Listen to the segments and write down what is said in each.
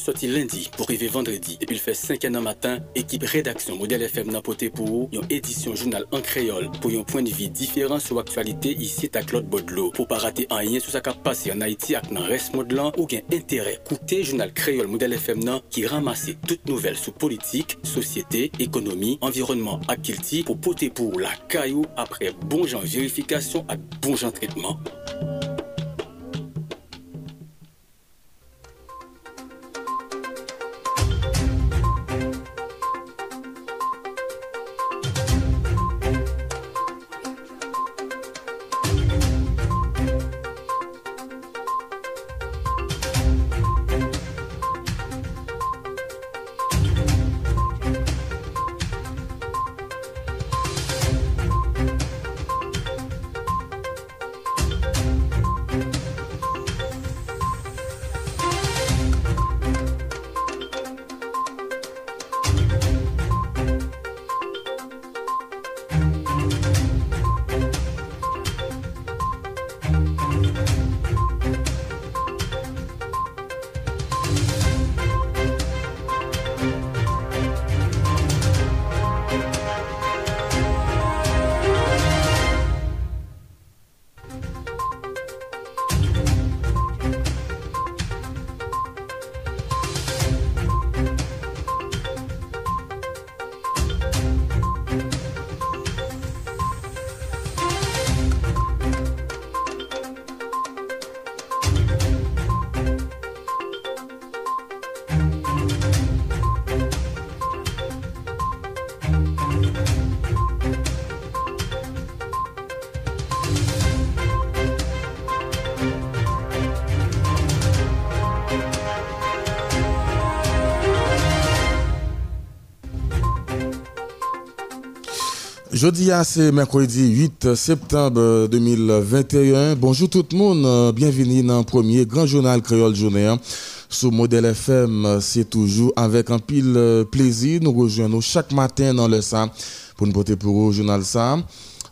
soti lendi pou rive vendredi. Depil fè 5 an an matan, ekip redaksyon Model FM nan pote pou ou yon edisyon jounal an kreol pou yon poen vi diferan sou aktualite isi ta Claude Baudelo. Pou pa rate an yen sou sa kap pase an Haiti ak nan res modlan ou gen entere koute jounal kreol Model FM nan ki ramase tout nouvel sou politik, sosyete, ekonomi, environnement ak kilti pou pote pou ou la kayou apre bon jan verifikasyon ak bon jan tretman. Jeudi, c'est mercredi 8 septembre 2021. Bonjour tout le monde, bienvenue dans le premier grand journal créole journée. Hein. Sur Modèle FM, c'est toujours avec un pile plaisir. Nous rejoignons chaque matin dans le sang pour nous porter pour le journal ça.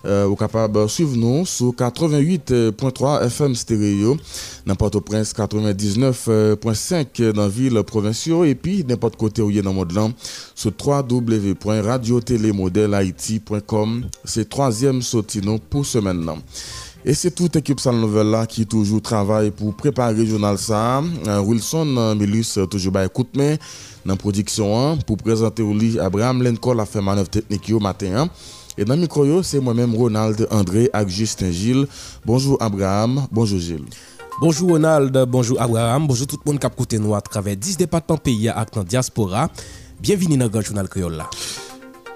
Euh, vous capable suivre nous sur 88.3 FM stéréo, Nan Port-au-Prince, 99.5 nan vil provinsyon epi nepot kote ou ye nan mod lan sou 3w.radiotelemodelhaiti.com se 3e sotino pou semen nan. Et c'est toute équipe Salle Nouvelle là qui toujours travaille pour préparer Journal ça. Euh, Wilson euh, Milus euh, toujours bah écoute mais dans production pour présenter au lit Abraham Lencol a fait manœuvre technique au matin. Et dans le micro c'est moi-même Ronald André avec Justin Gilles. Bonjour Abraham, bonjour Gilles. Bonjour Ronald, bonjour Abraham, bonjour tout moun kap koute nou a travè 10 depatman peyi ak nan diaspora. Bienvini nan Grand Journal Kriol la.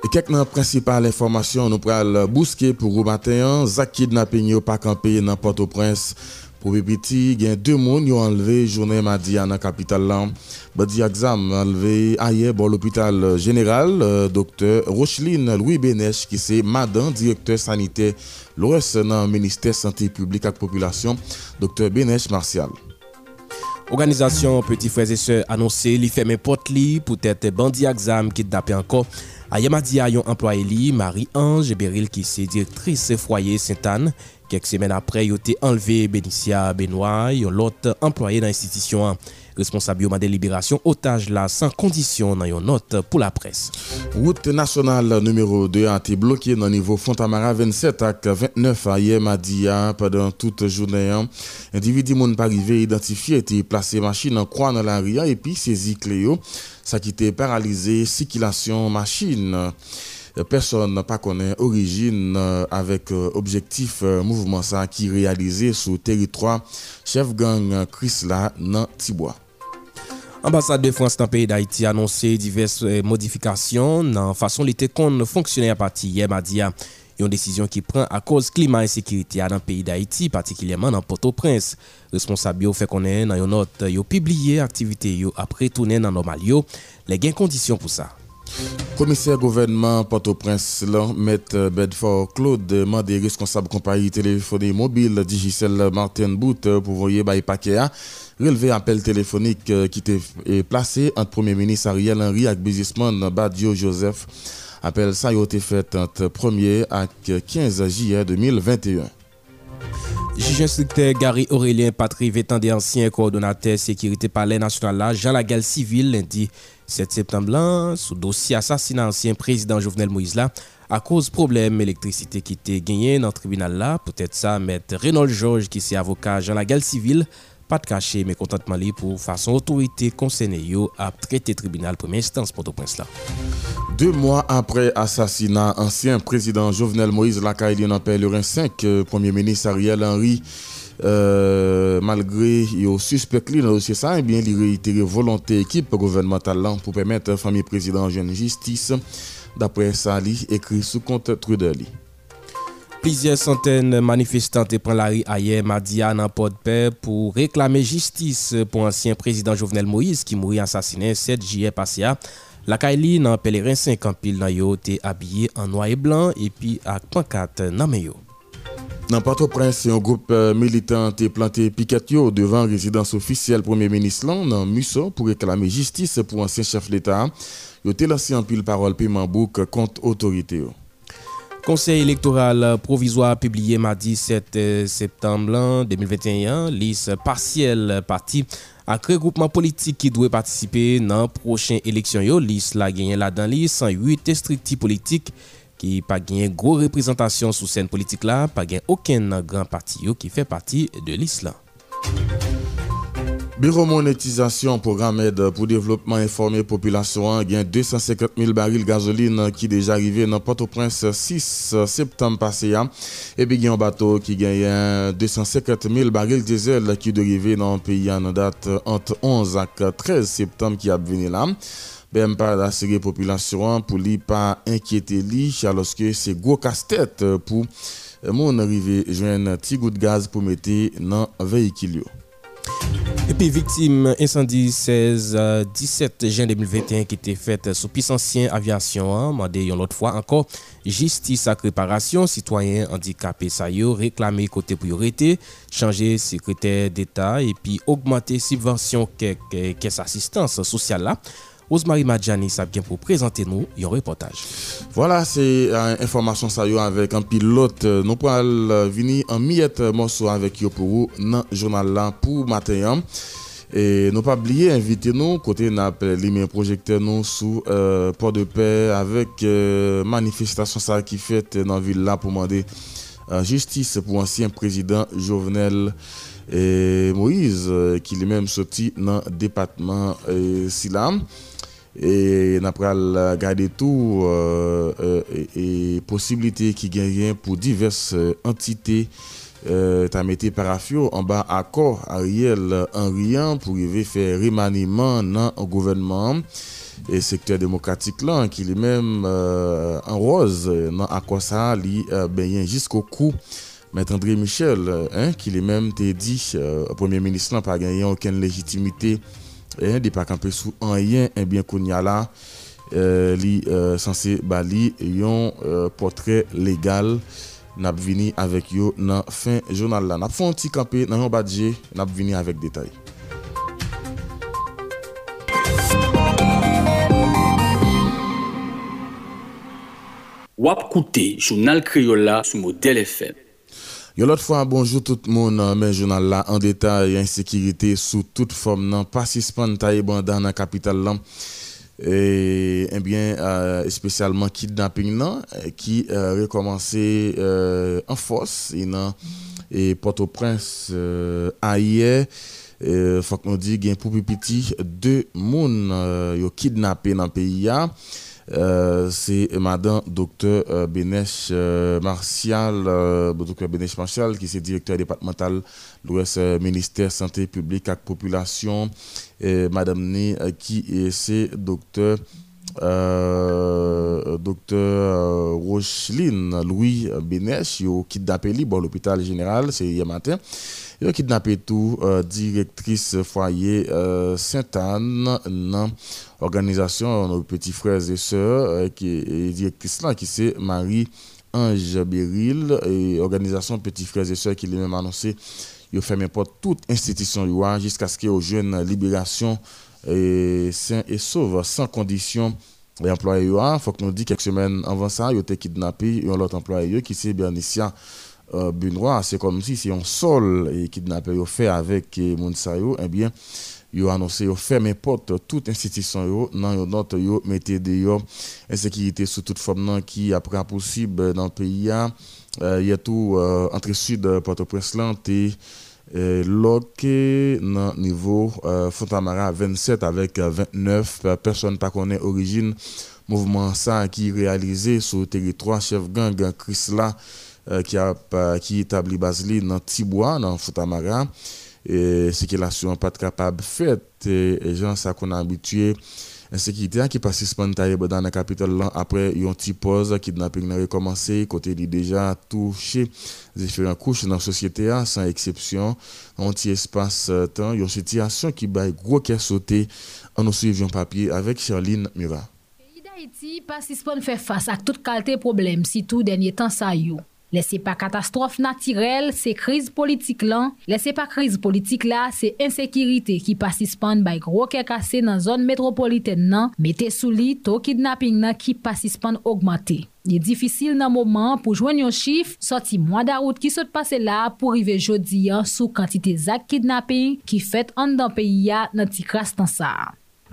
E kek nan prinsipal informasyon nou pral bouske pou ou maten an, zak kidnapen yo pak an peyi nan Port-au-Prince. Pou pepiti gen 2 moun yo anleve jounen madi anan kapital lan. Badi aksam anleve aye bo l'opital general euh, Dr. Rocheline Louis Benesh ki se madan direktor sanite lores nan Ministè Santé Publique ak Populasyon Dr. Benesh Martial. Organizasyon Petit Frères et Sœurs anonsè li fèmè pot li pou tète bandi aksam ki dapè anko. Aye madi a yon employe li Marie-Ange Beril ki se direktris foyer Sainte-Anne. Kek semen apre yo te enleve Benicia Benoy, yo lot employe nan institisyon an. Responsab yo made liberasyon otaj la san kondisyon nan yo not pou la pres. Route nasyonal numero 2 a te blokye nan nivou Fontamara 27 ak 29 a ye madi a padan tout jounen an. Individi moun parive identifiye te plase machin an kwa nan la ria epi sezi kleyo sa ki te paralize sikilasyon machin. Euh, personne n'a pas connaît origine euh, avec euh, objectif euh, mouvement ça qui réalisé sur territoire chef gang euh, Chris là dans Tibois. Ambassade de France dans le pays d'Haïti a annoncé diverses euh, modifications dans la façon dont qu'on compte à partir hier mardi. Une décision qui prend à cause climat et sécurité dans le pays d'Haïti, particulièrement dans Port-au-Prince. Responsable fait connaître dans une note, yo publié activité yo après tourner dans normal yo, les gains conditions pour ça. Commissaire gouvernement Port-au-Prince, M. Bedford Claude demande des responsables compagnie téléphonique mobile Digicel Martin Bout pour voyer by paquet relever appel téléphonique euh, qui était placé entre Premier ministre Ariel Henry et businessman Badio Joseph. Appel ça a été fait entre 1er et 15 juillet 2021. Juge instructeur Gary Aurélien Patry des anciens coordonnateurs sécurité palais national Jean Lagal civil lundi 7 septembre sous dossier assassinat ancien président Jovenel Moïse à cause problème électricité qui était gagné dans le tribunal là, peut-être ça, maître Renaud Georges qui est avocat Jean Lagal civil, pas de cacher mécontentement li pour façon autorité concernée yo à traiter tribunal première instance pour prince là. Deux mois après assassinat, ancien président Jovenel Moïse Lacaille en le 5, euh, Premier ministre Ariel Henry, euh, malgré le suspect le dossier ça, eh bien, il réitéré volonté équipe gouvernementale pour permettre à la famille président jeune justice. D'après ça, il écrit sous compte Trudeli. Plusieurs centaines de manifestants prennent la rue hier mardi à Port de Paix pour réclamer justice pour l'ancien président Jovenel Moïse qui mourit assassiné 7 juillet passé. La Kaili dans pèlerin 5 en pile dans yo en noir et blanc et puis à pancarte dans yo. Dans Port-au-Prince, un groupe euh, militant a planté piquet devant la résidence officielle Premier ministre dans Musso pour réclamer justice pour ancien chef d'État. Ils ont lancé en pile parole paiement bouc contre autorité. Conseil électoral provisoire publié mardi 7 euh, septembre 2021, liste partielle partie à regroupement politique qui doit participer dans la prochaine élection. Yo, liste la gagné là dans liste 108 districts ki pa genyen gro reprezentasyon sou sen politik la, pa genyen oken nan gran parti yo ki fe parti de lis la. Biro monetizasyon program ed pou devlopman informe populasyon gen 250.000 baril gazoline ki deja rive nan Port-au-Prince 6 septem pase ya. Ebi gen yon bato ki gen 250.000 baril dizel ki derive nan peyi an dat ant 11 ak 13 septem ki ap veni la. Ben pa rasege populasyon pou li pa enkyete li chaloske se gwo kastet euh, pou euh, moun rive jwen ti gout gaz pou mette nan veyikil yo. Epi viktim incendi 16-17 jen 2021 ki te fet sou pisansyen avyasyon an, mande yon lot fwa anko, jistis ak reparasyon, sitwayen handikapè sa yo, reklame kote pou yo rete, chanje sekretè d'Etat, epi augmente subvensyon kek kes asistans sosyal la, Rosemary Madjani sap gen pou prezante nou yon reportaj. Voilà, se euh, informasyon sa yo avèk an pilot euh, nou pral vini an miyet monso avèk yo pou ou nan jounal lan pou matenyan. E nou pa bliye invite nou kote nap li men projekte nou sou euh, port de paix avèk euh, manifestasyon sa ki fèt nan vil la pou mande euh, justice pou ansyen prezident Jovenel euh, Moïse ki li men soti nan depatman Silam. E na pral gade tou euh, euh, e, e posibilite ki genyen pou divers euh, entite ta mette parafyo an ba akor a riel an riyan pou rive fe remaniman nan gouvenman e sektèr demokratik lan ki li mèm euh, an roz nan akosa li euh, benyen jiskou kou. Mètre André Michel hein, ki li mèm te di euh, Premier Ministre lan pa genyen ouken legitimite eh, di pa kampe sou anyen eh enbyen konya la eh, li eh, sanse bali yon eh, potre legal nap vini avek yo nan fin jounal la. Nap fon ti kampe nan yon badje nap vini avek detay. Wap koute jounal kriyola sou model FM. L'autre fois, bonjour tout le monde, mais journal là en détail, insécurité sous toute forme, non, pas taïban dans la capitale là. Et, eh bien, euh, spécialement kidnapping non, qui euh, recommencé euh, en force et, non, et Port-au-Prince euh, hier. Il faut que nous disions pour petit deux personnes euh, kidnappé dans le pays. Euh, c'est madame docteur euh, Benesh euh, Martial, Martial, qui est directeur départemental l'Ouest ministère santé publique et population. Et madame Né, qui est docteur docteur Rocheline Louis Benesh, qui kidnappé bon l'hôpital général, c'est hier matin. Il a kidnappé tout euh, directrice foyer euh, Sainte-Anne organisation nos petits frères et sœurs euh, qui est directrice là qui c'est Marie Ange Beril et organisation petits frères et sœurs qui lui même annoncé il ferme porte toute institution jusqu'à ce qu'il y ait jeunes libération et sain et sauve sans condition. Les employés il faut que nous dit quelques semaines avant ça il a été kidnappé et l'autre employé qui c'est Bernicia euh, c'est comme si c'est un sol et kidnappé yo fait avec Mounsayo, eh bien, yo annoncé yo fermé porte toute institution nan yo note yo mettez de yo. Insécurité sous toute forme qui après possible dans le pays il y a tout euh, entre sud Port-au-Prince là loqué dans niveau euh, Fontamara 27 avec 29 personnes pas connaît origine. Mouvement ça qui réalisé sur le territoire chef gang Chris euh, qui a qui établi Basili dans Tibois dans Fontamara et circulation pas capable fait et gens ça qu'on a habitué insécurité qui passe spontanément dans la capitale après une petite pause kidnapping a recommencé côté déjà touché différentes couches dans la société sans exception. Un espace euh, une situation qui bail gros qui sauté en nous suivions papier avec Charline Murat. Haïti participant faire face à toute qualité de problème si tout dernier temps ça Lese pa katastrofe natirel, se kriz politik lan. Lese pa kriz politik la, se insekirite ki pasispan bay gro ke kase nan zon metropoliten nan, mette sou li to kidnapping nan ki pasispan augmate. Ye difisil nan mouman pou jwen yon chif, soti mwa darout ki sot pase la pou rive jodi an sou kantite zak kidnapping ki fet an dan peyi ya nan ti kras tan sa.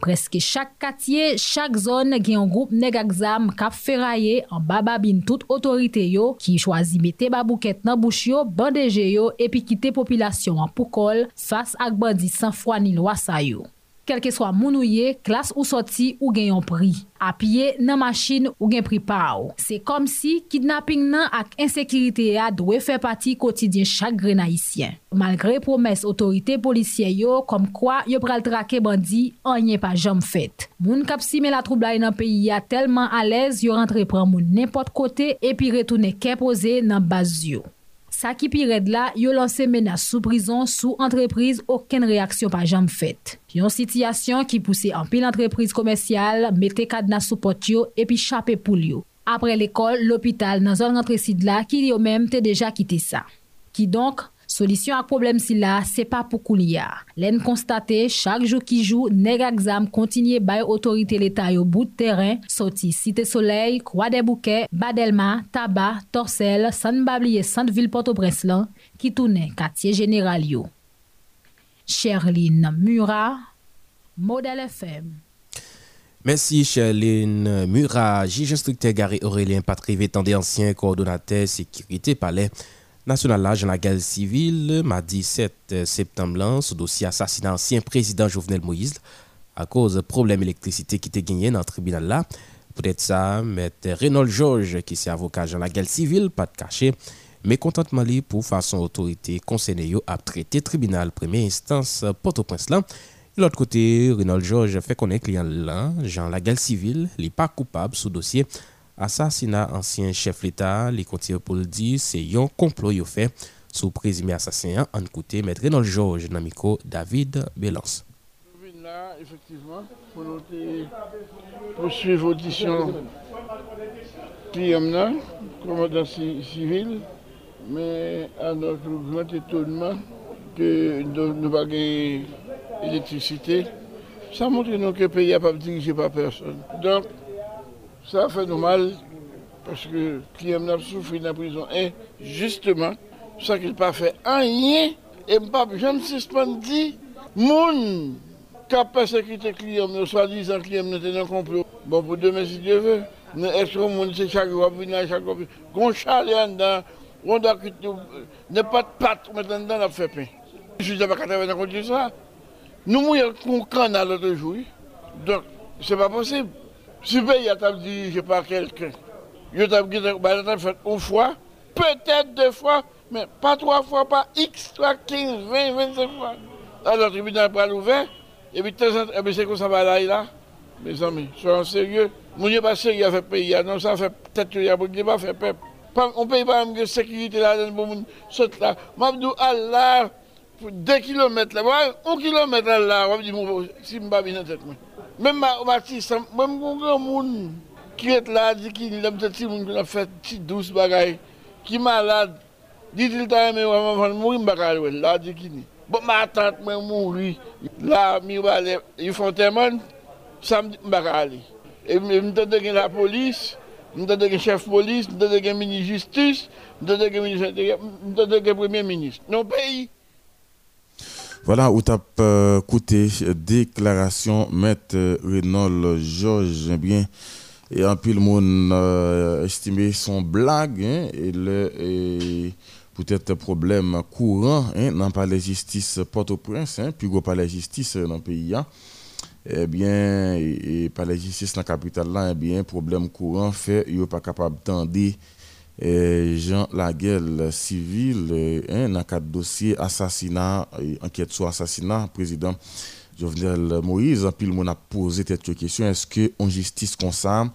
Preske chak katye, chak zon gen yon group neg aksam kap feraye an bababin tout otorite yo ki chwazi mete babouket nan bouch yo, bandeje yo epi kite popilasyon an poukol fas ak bandi san fwa ni lwa sa yo. kelke swa moun ou ye, klas ou soti ou gen yon pri. Apiye nan masjin ou gen pri pa ou. Se kom si kidnapping nan ak insekirite ya dwe fe pati kotidyen chak grenayisyen. Malgre promes otorite polisye yo, kom kwa yo pral trake bandi, anye pa jom fet. Moun kap si me la troublai nan peyi ya telman alez yo rentre pran moun nepot kote epi retoune ke pose nan baz yo. Sa ki pi red la, yo lanse menas sou prizon, sou entreprise oken reaksyon pa jam fet. Yon sityasyon ki pouse an pil entreprise komersyal, mette kadna sou pot yo epi chape pou yo. Apre l'ekol, l'opital nan zon rentre sid la ki yo menm te deja kite sa. Ki donk, Solisyon ak problem si la, se pa pou kou liya. Len konstate, chak jou ki jou, neg a gzam kontinye bay otorite l'Etat yo bout teren, soti Site Soleil, Kwa de Bouke, Badelma, Taba, Torsel, San Babliye, Sant Vil Porto-Breslan, ki toune katye general yo. Sherline Mura, Model FM. Merci, Sherline Mura, Juge instructeur Gary Aurélien Patrivé, tendé ancien coordonnateur sécurité palais National la jan la gale sivil, ma 17 septemblan, sou dosye asasina ansyen prezident Jovenel Moïse, a koz problem elektrisite ki te genyen nan tribunal la. Poutet sa, met Reynold George, ki se avoka jan la gale sivil, pat kache, me kontantman li pou fason otorite konsene yo ap tribunal premye instans Port-au-Prince lan. L'ot kote, Reynold George fe konen kliyan lan, jan la gale sivil, li pa koupab sou dosye Asasina ansyen chef l'Etat, li konti pou l'di, se yon complot yo fe sou prezime asasyen an koute met Renol George Namiko David Belans. Nou vin la, efektiveman, pou nou te pousuiv audisyon ki yom nan, komodan sivil, me anok lougman etonman ke nou bagay elektrisite, sa montre nou ke peyi ap ap dirije pa person. Donk, Ça fait nous mal parce que Clem n'a souffert dans la prison. Et justement, ça qu'il n'a pas fait rien. Et me suis dit, moun qui a persécuté Clem, soi-disant Clem n'était dans complot. Bon, pour demain, si Dieu veut, est-ce que monde c'est chaque venir chaque jour, qu'on chale en dedans, on doit quitter, ne pas de patte, maintenant, on a fait pain. Je suis pas capable de ça. Nous, nous, on canal l'autre jour. Donc, c'est pas possible. Si pe y atap dirije pa kelken, yo tap gite, ba yatap fet ou fwa, petèt de fwa, men pa 3 fwa, pa x, 3, 15, 20, 25 fwa. La la tribunal pral ouve, ebi tesan, ebi se kon sa balay la, me zami, soran serye, moun yo pa serye a fe peyi ya, non sa fe tèt yo ya, moun yo pa fe pep. On peyi pa mge sekirite la den pou moun sot la, mabdou Allah, 2 kilometre la, 1 kilometre la, wap di moun, si mba binan tèt mwen. Mèm Matisse, mèm kon gen moun ki et la di ki ni dem te ti moun kon a fet ti dous bagay, ki malade, di til ta yon mè wè mè fan moun bagay wè, la di ki ni. Bon mè atant mè moun ri, la mi wè ale, yon fonte man, samdi bagay li. E mè te de gen la polis, mè te de gen chef polis, mè te de gen mini justice, mè te de gen mini justice, mè te de gen premier ministre. Non peyi. Voilà où tu as euh, écouté déclaration Maître Renaud Georges. Bien, et un le monde euh, estimé son blague hein, et le peut-être problème courant hein, dans le justice Port-au-Prince, hein, puis pas la justice dans le pays. Hein eh bien, et, par la justice dans la capitale là, eh bien, problème courant fait, il pas capable d'entendre Jean la guerre civile eh, hein, dans le dossier assassinat, enquête sur assassinat, président Jovenel Moïse. Puis le a posé cette question est-ce que en justice comme ça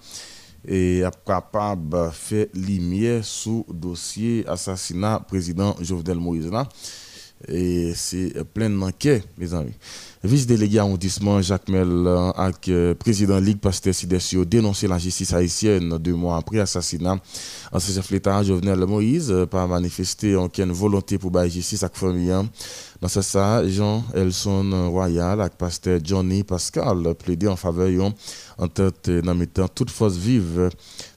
est capable de faire lumière sur dossier assassinat président Jovenel Moïse là? Et c'est plein d'enquêtes, mes amis. Vice-délégué arrondissement Jacques Mel avec euh, président Ligue Pasteur Sidesio dénoncé la justice haïtienne deux mois après l'assassinat. Ancien chef l'État Jovenel Moïse euh, pas manifesté aucune volonté pour la justice avec famille. Hein. Dans ce ça, Jean Elson Royal avec pasteur Johnny Pascal plaidé en faveur en tête dans mettant toute force vive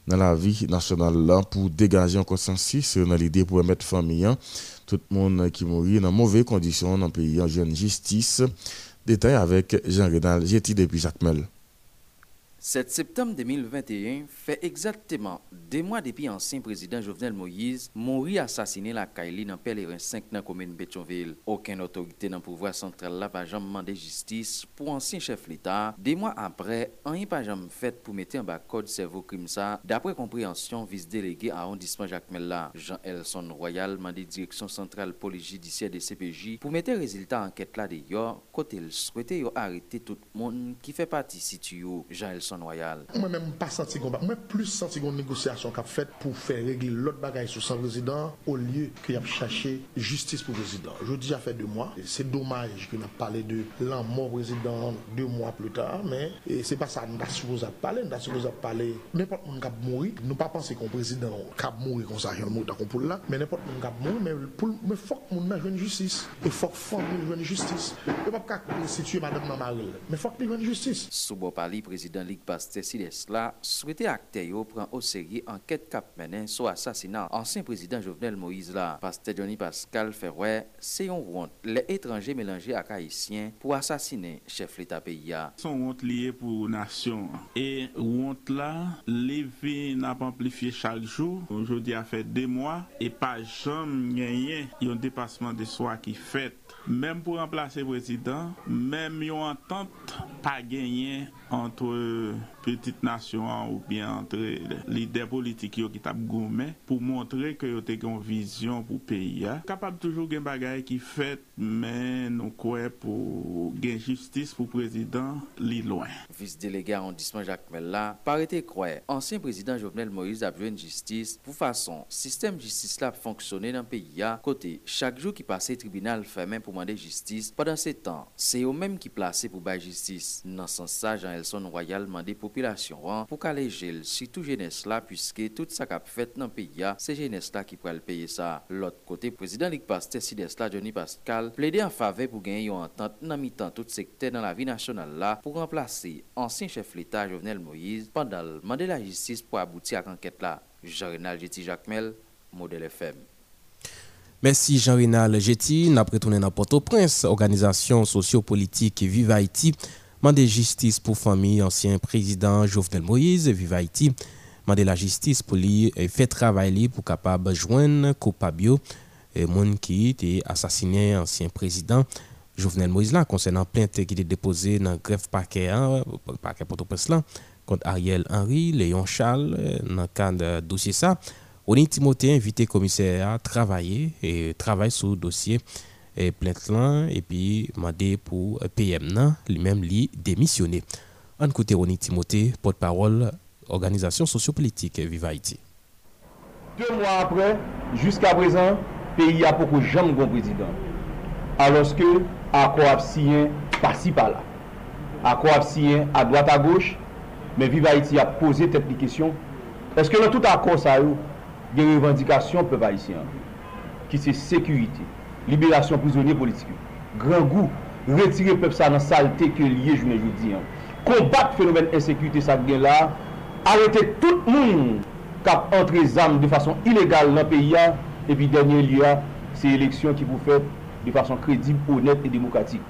dans la vie nationale pour dégager un consensus dans l'idée pour mettre famille hein. tout le monde qui mourit dans mauvaises conditions dans le pays en jeune justice Détail avec Jean-Renal Jetty depuis Jacques Mel. 7 septembre 2021 fait exactement deux mois depuis ancien président Jovenel Moïse mourit assassiné la Kaili dans Pèlerin 5 dans la commune Bétionville. Aucune autorité dans le pouvoir central n'a pas jamais demandé justice pour ancien chef l'État. Deux mois après, un n'y pas jamais fait pour mettre en bas code cerveau crime ça. D'après compréhension, vice-délégué à arrondissement Jacques Mella, Jean-Elson Royal mandé direction centrale police judiciaire de CPJ pour mettre résultat enquête là d'ailleurs, côté il souhaitait arrêter tout le monde qui fait partie si Jean-Elson royal. Moi-même, pas senti combat. Moi, plus senti une négociation qu'a fait pour faire régler l'autre bagaille sur son président au lieu qu'il a cherché justice pour le président. Je dis, à fait deux mois. C'est dommage qu'on a parlé de l'un mort président deux mois plus tard, mais c'est pas ça. Nous supposé parler. Nous supposé parler. N'importe qui a mourir. Nous pas penser qu'un président a mourir comme ça, il mourir pour là. Mais n'importe qui a mourir, mais pour, mais faut que nous une justice. Il faut que nous une justice. Il pas situer madame Mamaril. Mais faut que nous une justice. Soubo Pali, président Ligue Pasteur Silesla souhaité acteur yo prend au sérieux enquête cap menen sur assassinat ancien président Jovenel Moïse là. Pasteur Johnny Pascal Ferroy, c'est une honte. Les étrangers mélangés à haïtiens pour assassiner chef l'État pays. Son honte liée pour nation. Et honte là, levé n'a pas amplifié chaque jour. Aujourd'hui a fait deux mois et pas jamais gagné. Il y a un dépassement de soi qui fait. Même pour remplacer président, même une entente pas gagné entre petite nation ou bien entre l'idée politique qui tap gommé pour montrer que tu une vision pour le pays. Capable toujours de bagaille qui fait, mais nous croyons pour gagner justice pour le président, li loin. Vice-délégué arrondissement Jacques Mella, parité croire, ancien président Jovenel Moïse a joué une justice pour façon système justice là fonctionner dans le pays. Côté, chaque jour qui passait tribunal fermé pour demander justice, pendant ces temps, c'est eux-mêmes qui placé pour la justice. Dans ce sens, jean Nelson Royal mande populasyon an pou ka lejel si tou jenes la pwiske tout sa kap fet nan peyi ya se jenes la ki pral peye sa. Lot kote, prezident Lik Paste Sides la Johnny Pascal ple de an fave pou gen yon entente nan mitan tout sekte nan la vi nasyonal la pou remplase ansyen chef l'Etat Jovenel Moïse pandal mande la jistis pou abouti ak anket la. Jean-Renal Jetty Jacmel, Model FM. Merci Jean-Renal Jetty. Napre tonen nan Port-au-Prince, Organizasyon Sosyo-Politik Viva Haiti, Mandé justice pour famille ancien président Jovenel Moïse, Vive Haïti. Mandé la justice pour lui fait travailler pour capable joindre coupable et monde qui était assassiné ancien président Jovenel Moïse là concernant plainte qui était déposée dans greffe parquet parquet Port-au-Prince contre Ariel Henry, Léon Charles dans le cadre dossier ça. Oni Timothée invité commissaire à travailler et travailler sur le dossier e plente lan epi mande pou PM nan li mem li demisyone. An koute Roni Timote, porte-parole Organizasyon Sosyopolitik Viva Haiti. Deux mois après, jusqu'à présent, pays a beaucoup jamais bon président. Alors que accord siyen par-ci par-là. Accord siyen à droite à gauche, mais Viva Haiti a posé tête de question. Est-ce que dans tout accord ça y a des revendications peuple haïtien qui c'est sécurité, liberasyon prizonye politik yo. Gran gou, retire pep sa nan salte ke liye jounen joudi an. Kombat fenomen ensekwite sa gen la, arete tout moun kap entre zam de fason ilegal nan peyi an, epi denye liya, se eleksyon ki pou fet de fason kredib, honet e demokratik.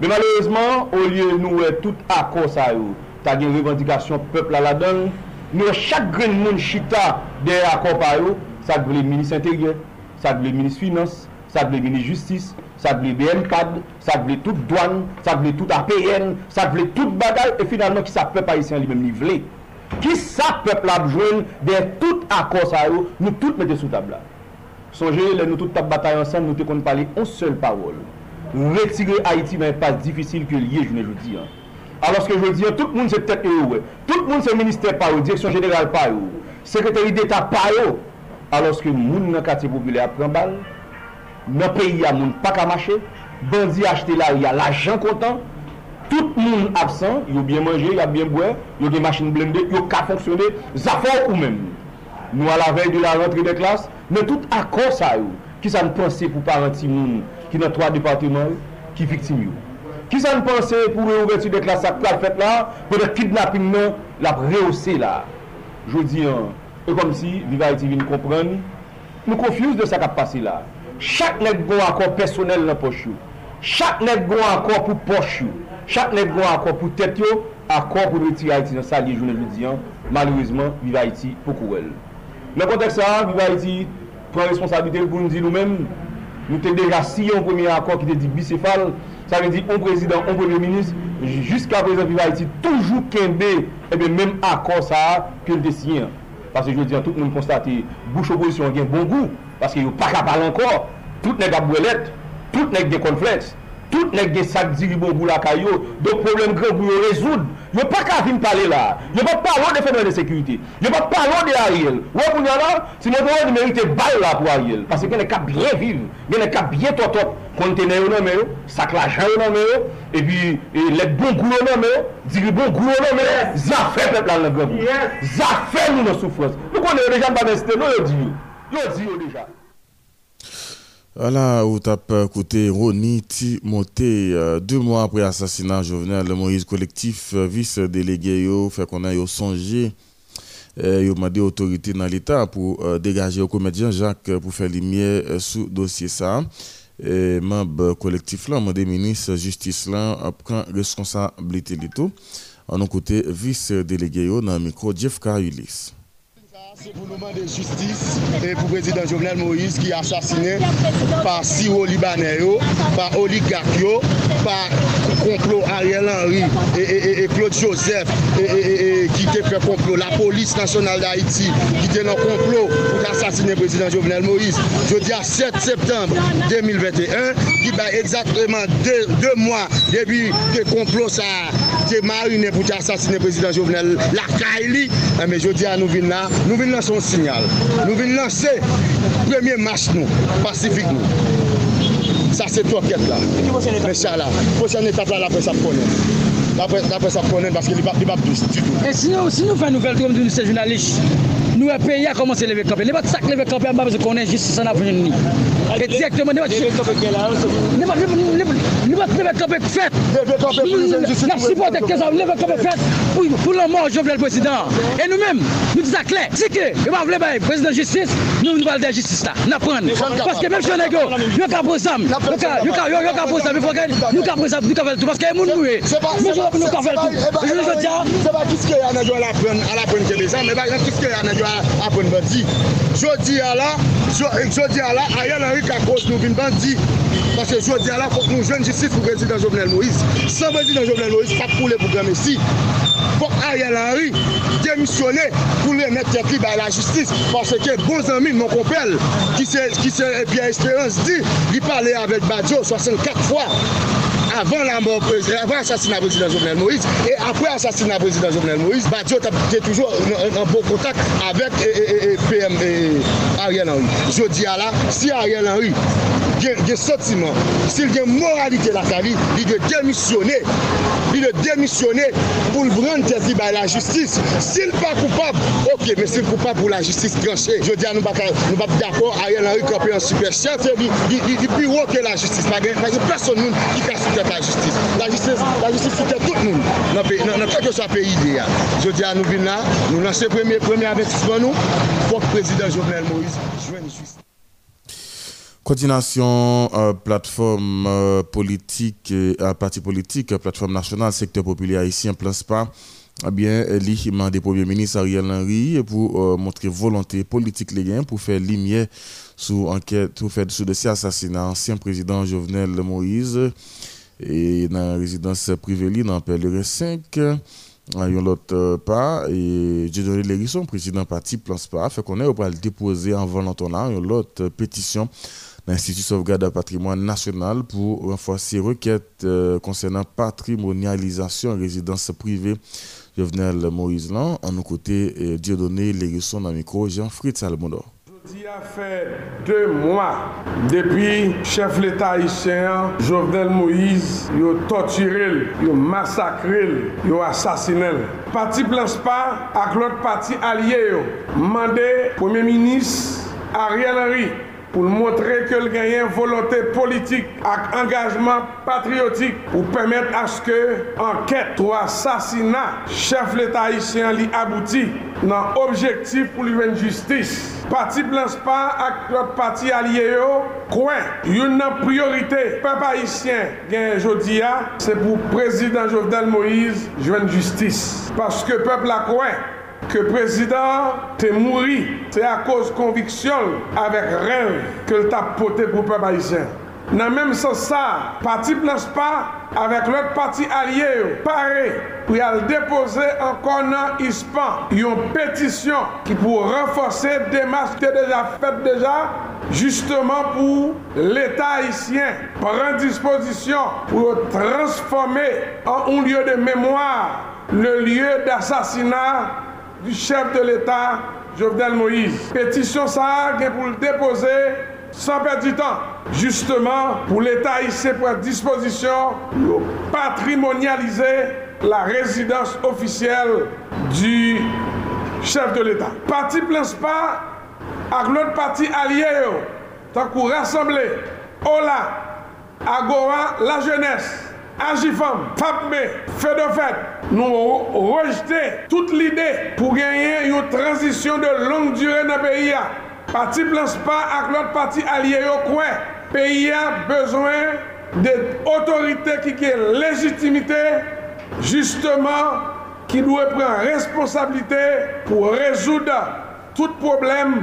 Men malouzman, ou liye nou e tout akon sa yo, ta gen revendikasyon pep la la don, nou chak gren moun chita de akon pa yo, sa gwen le minis interyen, sa gwen le minis finans, sa vle bini justice, sa vle BNCAD, sa vle tout douan, sa vle tout APN, sa vle tout bagay, e finalman ki sa pep a isen li menm li vle. Ki sa pep la bjwen de tout akos a yo, nou tout mette sou tabla. Sonje, le nou tout tab batay ansan, nou te kon pale on sel parol. Retire Haiti men pas difisil ke liye jounen joudi an. Aloske joudi an, tout moun se tet e ou, tout moun se minister pa ou, direksyon general pa ou, sekretari d'Etat pa ou, aloske moun nan kati popule apren bal, nan peyi ya moun pa kamache, bandi achete la ya la jan kontan, tout moun absan, yo bien manje, yo bien bwe, yo gen machine blende, yo ka fonksyone, zafon ou men. Nou a la vey de la rentre de klas, men tout akon sa yo, ki sa n'pense pou parenti moun, ki nan 3 departement, ki fiktim yo. Ki sa n'pense pou re-ouverti de klas sa kwa fèt la, pou de kidnapping nan, la reose la. Jodi an, e kom si, viva eti vin kompren, nou konfuse de sa kap pase la. Chak nek gwa akor personel nan poch yo. Chak nek gwa akor pou poch yo. Chak nek gwa akor pou tet yo, akor pou reti Haiti nan sa liye jounen joudian, malouizman, viva Haiti pou kouwel. Nan kontek sa, viva Haiti, pren responsabilite pou nou di nou men, nou te deja si yon premier akor ki te di bisefal, sa ve di on prezident, on premier ministre, jiska prezident viva Haiti, toujou kenbe, eh ebe menm akor sa, ke l desiyen. Pase joudian, tout moun konstate, bouche oposisyon gen bon gout, Paske yo pa kapal ankor, tout nek ap gwelet, tout nek de konfleks, tout nek de sak diri bon bou la kayo, do problem kre pou yo rezoud. Yo pa ka vin pale la, yo pa palo de fenomen de sekurite, yo pa palo de Ariel. Wè pou nyan la, si nou doye de merite bal la pou Ariel. Paske gen e ka bie viv, gen e ka bie totot, kontene yo nan meyo sak la jan yo nan meyo e pi let bon gou yo nan meyo diri bon gou yo nan meyo zafè pepl an la gòp. Zafè nou nan soufrans. Nou konen yo dejan ba mensite nou yo di yo. Yo di yo dejan. Voilà, où t'as écouté Roni Timothée, euh, deux mois après l'assassinat Jovenel Moïse collectif, euh, vice-délégué, fait qu'on a songé, euh, a demandé autorité dans l'État pour dégager au comédien Jacques pour faire lumière sous dossier ça et membre collectif là, des ministre justice là, prend responsabilité de tout. En côté vice-délégué dans le micro Jeff Ulysse. C'est pour nous demander justice et pour le président Jovenel Moïse qui est assassiné par Siro Libanais, par oligarques, par complot Ariel Henry et, Claude Joseph qui a fait complot. La police nationale d'Haïti qui était dans complot pour assassiner le président Jovenel Moïse. Je dis à 7 septembre 2021, qui va exactement deux, mois depuis que le complot ça mariné pour assassiner le président Jovenel la Kaili. Eh, mais je dis à nous venons là, nous vin lan son sinyal. Nou vin lan se premye mas nou, pasifik nou. Sa se to ket la. Mè chan la, pochen etap la la pe sa konen. La pe sa konen, baske li bap douche. E si nou fè nouvel, te kom di nou se jounalist, nous, nous, le pays a commencé à lever camper. Les sac lever camper, parce qu'on est juste sans avoir Et directement, nous, lever fait. 15 ans, lever camper fait pour le mort Jovenel président. Et nous-mêmes, nous disons clair, c'est que, nous voulons le président de justice, nous nous justice là. Nous Parce que même si on est nous avons posé ça, nous avons ça, nous avons posé ça, nous avons. Parce que nous nous, nous avons nous avons tout. Je veux dire, c'est pas tout ce qu'il y a à la peine que les hommes, mais pas tout ce qu'il y a apon bandi. Jodi a la, eh, jodi a la, a yon anri kakos nou vin bandi. Pase jodi a la, fok nou jwen jistif pou prezident Jovenel Moïse. San prezident Jovenel Moïse, pa pou le pou game si. Fok a yon anri, demisyone pou le met tekli ba la jistif. Pase ke bon zanmi non kompel, ki se, ki se, e eh pi a esperans di, li pale avèk Badjo 64 fwa. Avan la mort, avan asasina prezident Jovenel Moïse, e apre asasina prezident Jovenel Moïse, Badjo te toujou an bon kontak avek PM Ariel Henry. Je dis à la, si Ariel Henry gen sentimen, sil gen moralite la sa li, li de demisyone, li de demisyone pou l'bran te zi ba la justis. Sil pa koupap, ok, men sil koupap pou la justis tranche. Je di an nou bak d'akor, a yon an yon kopi an super chef, li pi wok ke la justis. Pa gen person moun ki ka soute la justis. La justis soute tout moun. Nan kèkè sa peyi de ya. Je di an nou bin la, nou nan se premye aventisman nou, fok prezident Jovenel Moïse, jwen justice. Coordination euh, plateforme euh, politique, euh, parti politique, plateforme nationale, secteur populaire haïtien, plan SPA, eh bien, l'IMA des premiers ministres Ariel Henry pour montrer volonté politique les pour faire lumière sous enquête, pour faire sous dossier assassinat. Ancien président Jovenel Moïse et dans la résidence privée dans PLR 5 yon l'autre pas et Dieudonné Lérisson président parti plan SPA fait qu'on est au déposer en volontaire l'autre pétition l'Institut sauvegarde patrimoine national pour renforcer requêtes euh, concernant patrimonialisation en résidence privée. Jovenel Moïse Lan, à nos côtés, Dieudonné Lérisson dans micro, Jean-Fritz Almondor. Il a fait deux mois depuis chef l'État haïtien Jovenel Moïse, il a torturé, il a massacré, il a assassiné. Parti Plan-Spa avec l'autre parti allié, demandé Premier ministre Ariel Henry pou l montre ke l genyen volonté politik ak engajman patriotik pou pemet aske anket ou asasina chef l'Etat Haitien li abouti nan objektif pou li ven justis. Pati Blanspa ak lot pati alye yo kwen yon nan priorite pep Haitien genyen jodia se pou prezident Jovenel Moïse jwen justis. Paske pep la kwen ke prezident te mouri, se a koz konviksyon avek rev ke l tap pote pou pe bayisyen. Nan menm se sa, pati Plaspa avek lot pati alye yo, pare pou yal depose ankon nan Hispan yon petisyon ki pou renfose demas ki te deja fet deja Justeman pou l'Etat Haitien pren disposisyon pou transforme an un liyo de memoire le liyo d'assassinat du chef de l'État, Jovenel Moïse. Pétition ça, pour le déposer sans perdre du temps. Justement, pour l'État ici pour disposition pour patrimonialiser la résidence officielle du chef de l'État. Parti Plein Spa, avec l'autre parti allié, tant qu'on rassemblé, Ola, Agora, la jeunesse, agifam, papme, fè de fèt, nou rejte tout l'ide pou genyen yon transisyon de long dure nan peyi ya. Pati Blanspa ak lot pati alye yo kwen, peyi ya bezwen de otorite ki ke legitimite, justeman ki nou e pren responsabilite pou rezouda tout problem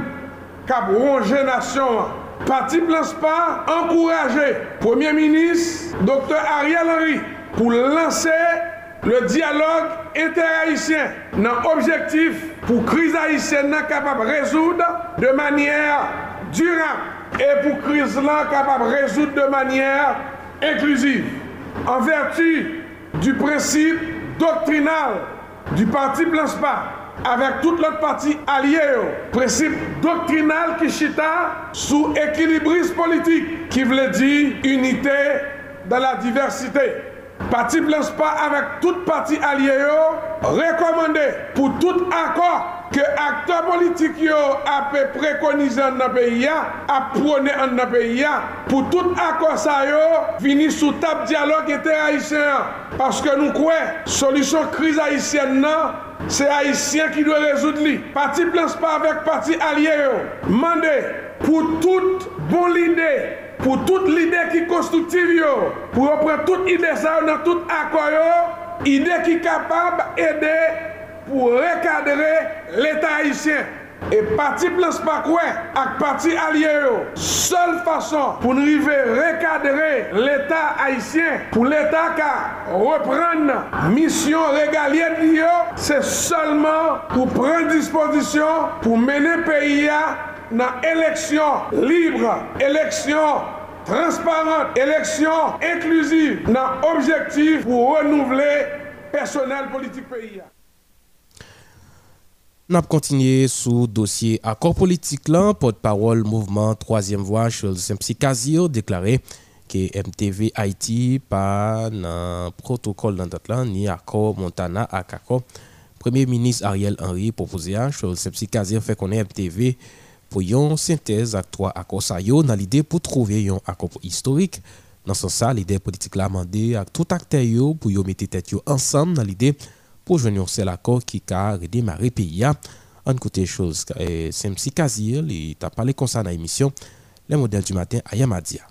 kab ronje nasyon an. Parti Plan pas encourager Premier ministre Dr Ariel Henry pour lancer le dialogue interhaïtien dans objectif pour crise haïtienne capable de résoudre de manière durable et pour crise là capable de résoudre de manière inclusive. En vertu du principe doctrinal du parti Blanc avec toute l'autre partie alliée. Principe doctrinal qui chita sous équilibrisme politique, qui veut dire unité dans la diversité. Parti Blanspa avec toute partie alliée recommandé pour tout accord que acteurs politiques yo a préconisé dans le pays a prôné dans le pays pour tout accord ça yo venir sous table dialogue inter haïtien parce que nous croyons solution crise haïtienne nan, Se Haitien ki dwe rezout li. Pati Plespa avèk pati alye yo. Mande pou tout bon lide, pou tout lide ki konstruktiv yo, pou yo pren tout ide sa yo nan tout akwa yo, ide ki kapab ede pou rekadre l'Etat Haitien. E pati Plespa kwen ak pati alye yo. Sol fason pou nou rive rekadre l'Etat Haitien pou l'Etat ka repren misyon regalye diyo, se solman pou pren disposisyon pou mene peyi ya nan eleksyon libre, eleksyon transparente, eleksyon inklusive nan objektif pou renouvle personel politik peyi ya. N ap kontinye sou dosye akor politik lan, pot parol mouvment 3e voie Chouz Sempsi Kazio deklare MTV Haïti pas un protocole dans là ni accord Montana à accord Premier ministre Ariel Henry proposé à Charles Simpsi Kazir fait connaître MTV pour une synthèse à trois accords ça dans l'idée pour trouver un accord historique dans ce sens l'idée politique l'a demandé à tout acteur pour yo mettre tête ensemble dans l'idée pour joindre un seul accord qui a redémarré le pays. En côté chose, MC Kazir, il a parlé concernant l'émission Les modèles du matin à Yamadia.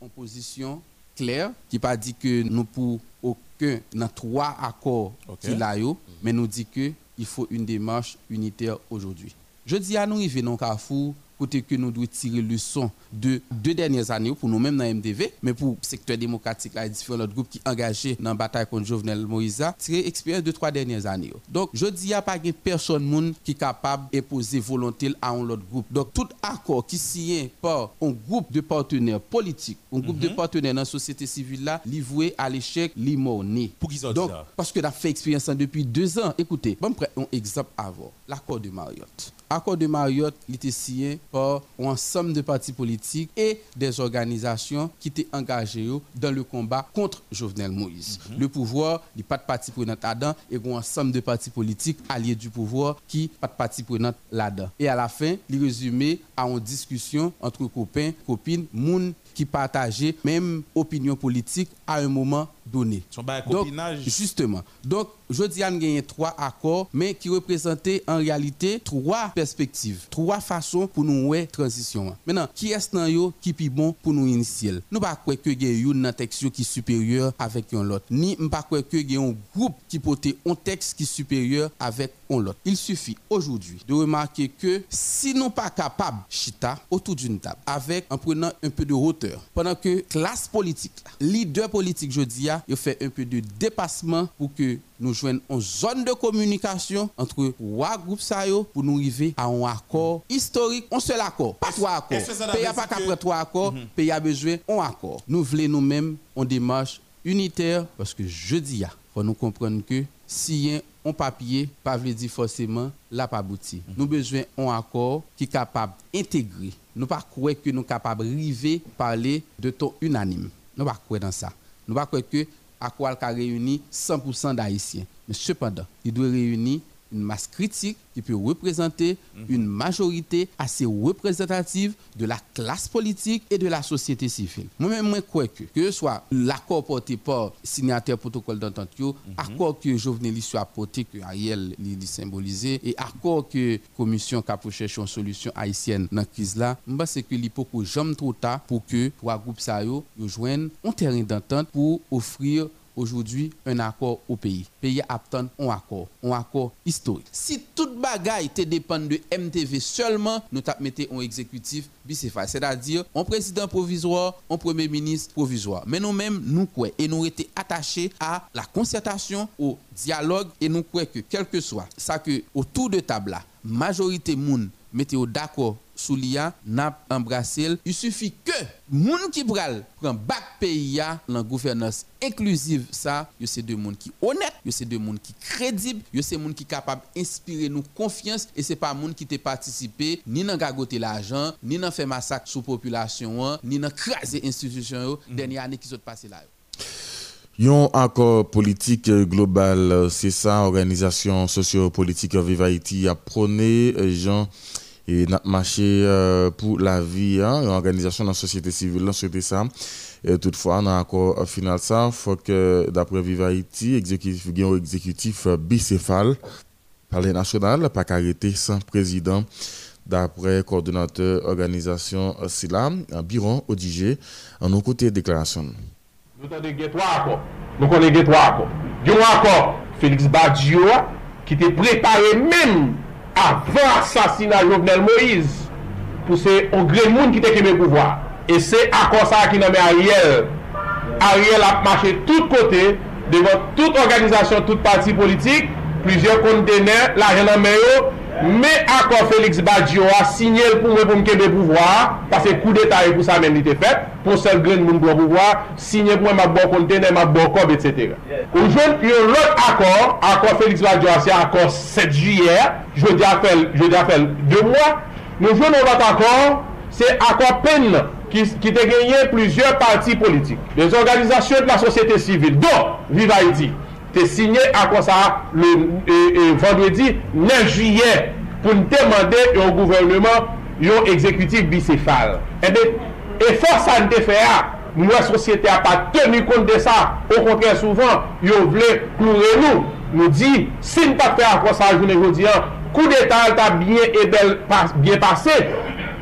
En position claire, qui pas dit que nous pour aucun dans trois accords okay. qu'il a eu, mais nous dit que il faut une démarche unitaire aujourd'hui. Je dis à nous arriver dans Carrefour côté que nous devons tirer leçon de deux dernières années pour nous-mêmes dans MDV, mais pour le secteur démocratique, là, différents autres groupes qui sont engagés dans la bataille contre Jovenel Moïse, tirer expérience de trois dernières années. Donc, je dis, il n'y a pas personne monde qui est capable d'imposer volonté à un autre groupe. Donc, tout accord qui signé par un groupe de partenaires politiques, un groupe de partenaires dans la société civile, là, livré à l'échec, limorné. Pour qu'ils Donc, ça? parce que a fait expérience depuis deux ans. Écoutez, bon, un exemple avant. L'accord de Marriott. L'accord de Marriott, il était signé par un ensemble de partis politiques et des organisations qui étaient engagées dans le combat contre Jovenel Moïse. Mhm. Le pouvoir, a pas de parti prenant là-dedans et un ensemble de partis politiques alliés du pouvoir qui pas de parti prenant là-dedans. Et à la fin, il résumé à une discussion entre copains, copines, moun qui partageaient même opinion politique à un moment donné. Son Donc, justement. Donc, je dis y a trois accords, mais qui représentaient en réalité trois perspectives, trois façons pour nous ouais transition. Maintenant, qui est dans qui pi bon pour nous initier? Nous pas croire que a une texte qui est supérieure avec un autre, ni pas croire que il y a un groupe qui porte un texte qui est supérieur avec un autre. Il suffit aujourd'hui de remarquer que si nous pas capables chita autour d'une table avec en prenant un peu de hauteur, pendant que classe politique, leader politique, je dis, a, il fait un peu de dépassement pour que nous joignons une zone de communication entre trois groupes yo pour nous arriver à un accord historique, un seul accord, pas trois accords. Pays pas qu'après trois accords, pays a besoin d'un accord. Nous voulons nous-mêmes en démarche unitaire parce que je dis, il faut nous comprendre que si y a un papier, pas veut dire forcément la pas abouti. Nous besoin un accord qui est capable d'intégrer. Nous pas croire que nous sommes capables de parler de ton unanime. Nous pas croire dans ça. Nous pas croire que accord a réuni 100% d'Haïtiens. Mais cependant, il doit réunir une masse critique qui peut représenter une majorité assez représentative de la classe politique et de la société civile. Moi-même, moi, crois que, que ce soit l'accord porté par signataire protocole d'entente, yo, accord que Jovenel soit porté, que Ariel li symbolisé, et accord que commission qui a pour chercher une solution haïtienne dans la crise là, je pense que que jamais trop tard pour que trois groupes ça joignent un terrain d'entente pour offrir aujourd'hui un accord au pays. Pays attend un accord, un accord historique. Si toute bagaille te dépend de MTV seulement, nous tap mettez un exécutif bicéphale, c'est-à-dire un président provisoire, un premier ministre provisoire. Mais nous-mêmes, nous quoi et nous étions attachés à la concertation, au dialogue et nous croyons que quel que soit ça que autour de table là, majorité moun mettez d'accord sous l'IA, n'a embrassé. Il suffit que moun qui pral prend bac pays a dans gouvernance inclusive ça, yo c'est deux monde qui honnête, yo c'est deux monde qui crédible, yo c'est monde qui capable d'inspirer nous confiance et c'est pas monde qui te participé ni dans gagoter l'argent, ni dans faire massacre sous population, ni dans craser institution yo dernière année qui sont passé là. Yon accord politique global, c'est ça, organisation socio-politique Vive Haïti a prôné, euh, Jean, et n'a marché euh, pour la vie, hein, une organisation dans la société civile, là, c'était ça. Et toutefois, dans l'accord final, ça, faut que, d'après Vive Haïti, exécutif, exécutif euh, bicéphale, parler national, pas qu'arrêter sans président, d'après coordonnateur organisation euh, SILA, Biron, ODG, en nos côtés déclaration. Nous avons trois accords. Nous connaissons trois accords. Un Félix Badjo, qui était préparé même avan aksasina Jovenel Moïse pou se on gre moun ki te keme pouvoi e se akonsa ki name Ariel. Ariel ap mache tout kote devan tout organizasyon, tout parti politik plusieurs kontener, la jename yo Me akor Félix Badiou a sinyel pou mwen pou mkebe pouvoar, pase kou detay pou sa men li te fet, pou sel gren moun pou pouvoar, sinyel pou mwen mabon kontene, mabon kob, etc. Yeah. Ou joun, yon lot akor, akor Félix Badiou a se akor 7 juyè, je di afel, je di afel 2 mwa, nou joun yon lot akor, se akor pen ki, ki te genye plusieurs parti politik, des organizasyon de la sosyete sivil, do, viva iti. te signye akon sa le e, e, vendredi 9 juyè pou nou temande yon gouvernement yon ekzekutif bicefal. Ebe, e eh fòs an te fè a, mwen sosyete a pa tenu kont de sa, ou kontre souvan, yon vle kloure nou. Nou di, sin pa fè akon sa jounen jodi an, kou detal ta byen e eh bel pas, bien pase,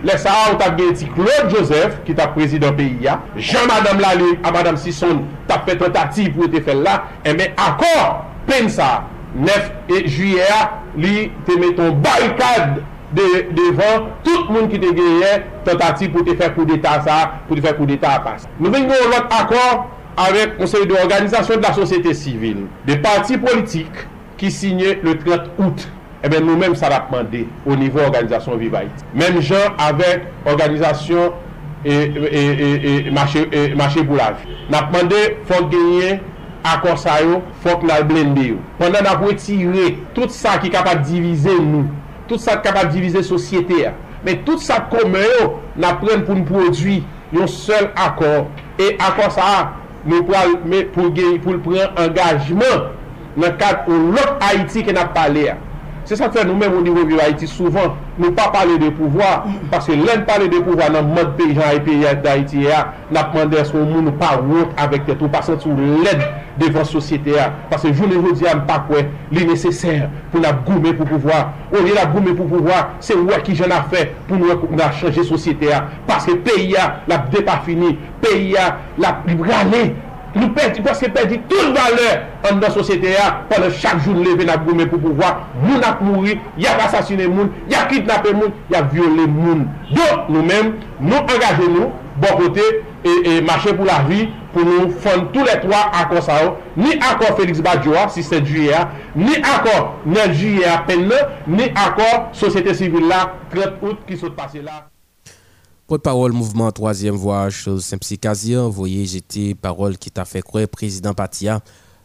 Le sa a ou tap gen ti Claude Joseph ki tap prezident peyi ya Jean Madame Lalé a Madame Sisson tap pe tentative pou ete fel la E men akor pen sa 9 e juye a li te meton barikade devan tout moun ki te genye tentative pou te fe kou d'etat sa pou te fe kou d'etat a pas. Nou ven yon lot akor avek konsey de organizasyon de la sosyete sivil De parti politik ki sinye le 30 out eh ben, nou menm sa la pmande o nivou organizasyon Viva Haiti. Menm jan avek organizasyon e, e, e, e Mache Boulav. Na pmande fok genye akor sa yo, fok nan blende yo. Pendan nan pou etire tout sa ki kapap divize nou, tout sa kapap divize sosyete ya, men tout sa kome yo na pren pou nou prodwi yon sel akor. E akor sa a, nou pral men pou, pou pren engajman nan kat ou lot Haiti ke na pale ya. Se sa fè nou mèm ou nivou viva Haiti souvan, nou pa pale de pouvoi, paske lèn pale de pouvoi nan mod peyjan e peyat da Haiti ya, nap mandè sou moun nou pa wot avèk tè tou, pasan sou lèd devan sosyete ya, paske jounen jodi an pa kwe, li nesesèr pou nap goume pou pouvoi, ou li nap goume pou pouvoi, se wè ki jen a fè pou nou wè nan chanje sosyete ya, paske peyi ya, la depa fini, peyi ya, la libralè, Nous perdons, parce que perdons toute valeur dans la société pendant chaque jour lever n'a gommé pour pouvoir. Nous n'a mouru, il a assassiné moun, il a kidnappé moun, il a violé moun. Donc nous-mêmes, nous engageons nous, bon côté, et, et marcher pour la vie, pour nous fondre tous les trois accords ça, ni accord Félix Badjoa, si c'est juillet, ni accord 9 juillet à peine, ni accord société civile là, 30 août qui sont passés là. Porte-parole mouvement troisième chose Simpsi Kazir, voyez, j'étais parole qui t'a fait croire président Patia,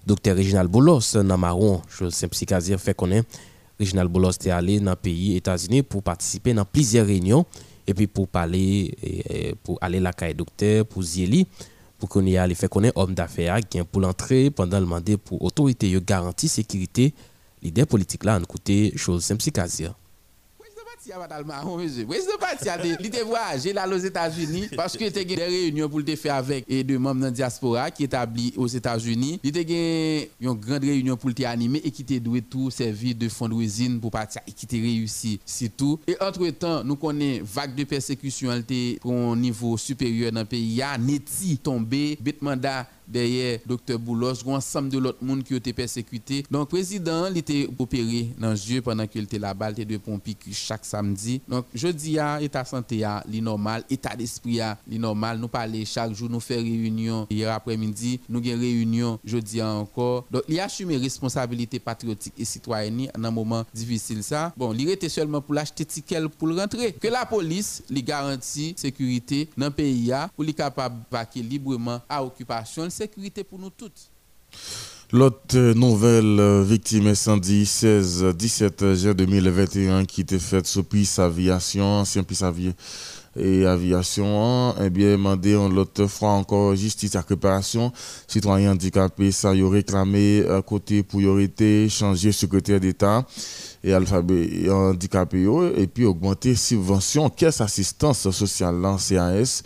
docteur Reginald Boulos, dans Marron, Simpsi Kazir fait connaître. Reginald Boulos était allé dans le pays États-Unis pour participer dans plusieurs réunions et puis pour parler, pour aller la caille docteur, pour Zieli, pour qu'on y aille fait connaître homme d'affaires qui pour l'entrée pendant le mandat pour autorité garantie sécurité. L'idée politique là, en côté, chose Simpsi Kazir. Président Pati a il était voyagé là aux États-Unis parce que il était des réunions pour le faire avec et deux membres de la diaspora qui établis aux États-Unis. Il était une grande réunion pour le animer et qui était doué tout servir de fundraising pour partir et qui était réussi c'est tout. Et entre-temps, nous connaissons vague de persécution pour un niveau supérieur dans le pays. Neti tombé, bête mandat derrière docteur Boulos, un ensemble de l'autre monde qui ont été persécutés. Donc, le président, il était opéré dans le jeu pendant qu'il était là-bas, il était de pompiers chaque samedi. Donc, je dis à état santé, est normal, état d'esprit, est normal. Nous parlons chaque jour, nous faisons réunion hier après-midi, nous avons réunion jeudi encore. Donc, il a assumé responsabilité patriotique et citoyenne dans un moment difficile. Ça. Bon, il était seulement pour l'acheter ticket pour rentrer. Que la police lui garantit sécurité dans le pays pour être capable de librement à occupation sécurité pour nous toutes. L'autre nouvelle euh, victime incendie 16-17 juin 2021 qui était faite sous Pis Aviation, ancien Pis et Aviation, eh bien, demandé l'autre fois encore justice à réparation. Citoyens handicapés, ça y réclamé à euh, côté priorité, changer secrétaire d'État et alphabet handicapé et puis augmenter subvention caisse assistance sociale CAS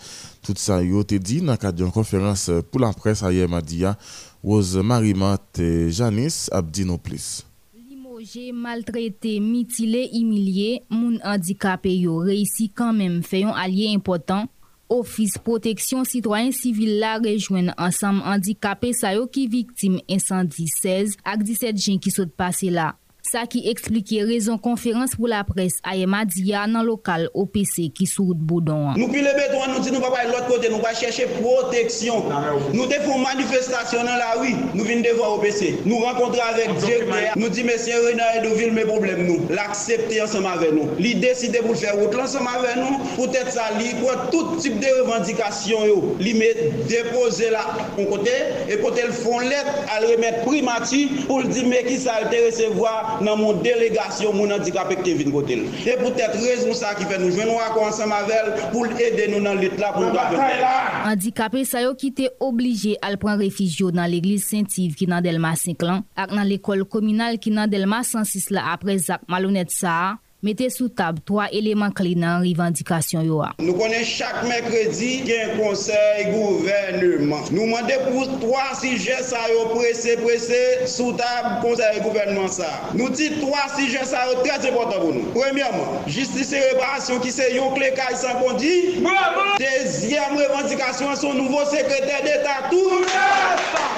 Tout ça yo te dit dans cadre d'une conférence pour la presse hier Madia, Rose Marimante Janice Abdino plus. Limoger, maltraité, mutilé, humilié, moun handicapé yo réussi quand même fait un allié important. Office protection citoyen civil la rejoindre ensemble handicapé sa yo qui victime incendie 16 ak 17 jen qui sont passés là. Sa ki eksplike rezon konferans pou la pres a yema diya nan lokal OPC ki sou route Boudon. Nou pi le beton nou di nou pa bay lot kote, nou pa chèche proteksyon. Nou te foun manifestasyon nan la oui, nou vin devan OPC. Nou renkontre avèk direkter, nou di mesye Renard Edoville me problem nou. L'aksepte ansem avè nou. Li deside pou l'fè route lansem avè nou, pou tèt sa li kwa tout tip de revendikasyon yo. Li me depose la kon kote, e kote l'fon let al remet primati pou l'di me ki sa te resevoa nan moun delegasyon moun handikapè ki te vin kote. l. E pou tèt rezon sa ki fè nou jwen nou akon ansan mavel pou l'ede nou nan lit la pou l'kapè. Handikapè e sa yo ki te oblige al pran refijyo nan l'Eglise Saint-Yves ki nan Delma 5 lan ak nan l'ekol kominal ki nan Delma 106 la apre Zak Malounet Saha mette sou tab 3 eleman kli nan revendikasyon yo a. Nou konen chak mekredi gen konsey gouvernement. Nou mande pou 3 sije sa yo prese prese sou tab konsey gouvernement sa. Nou ti 3 sije sa yo trez important pou nou. Premiyaman, justice et réparation ki se yon kle kaj san kondi. Dezyem revendikasyon son nouvo sekreter d'Etat tou.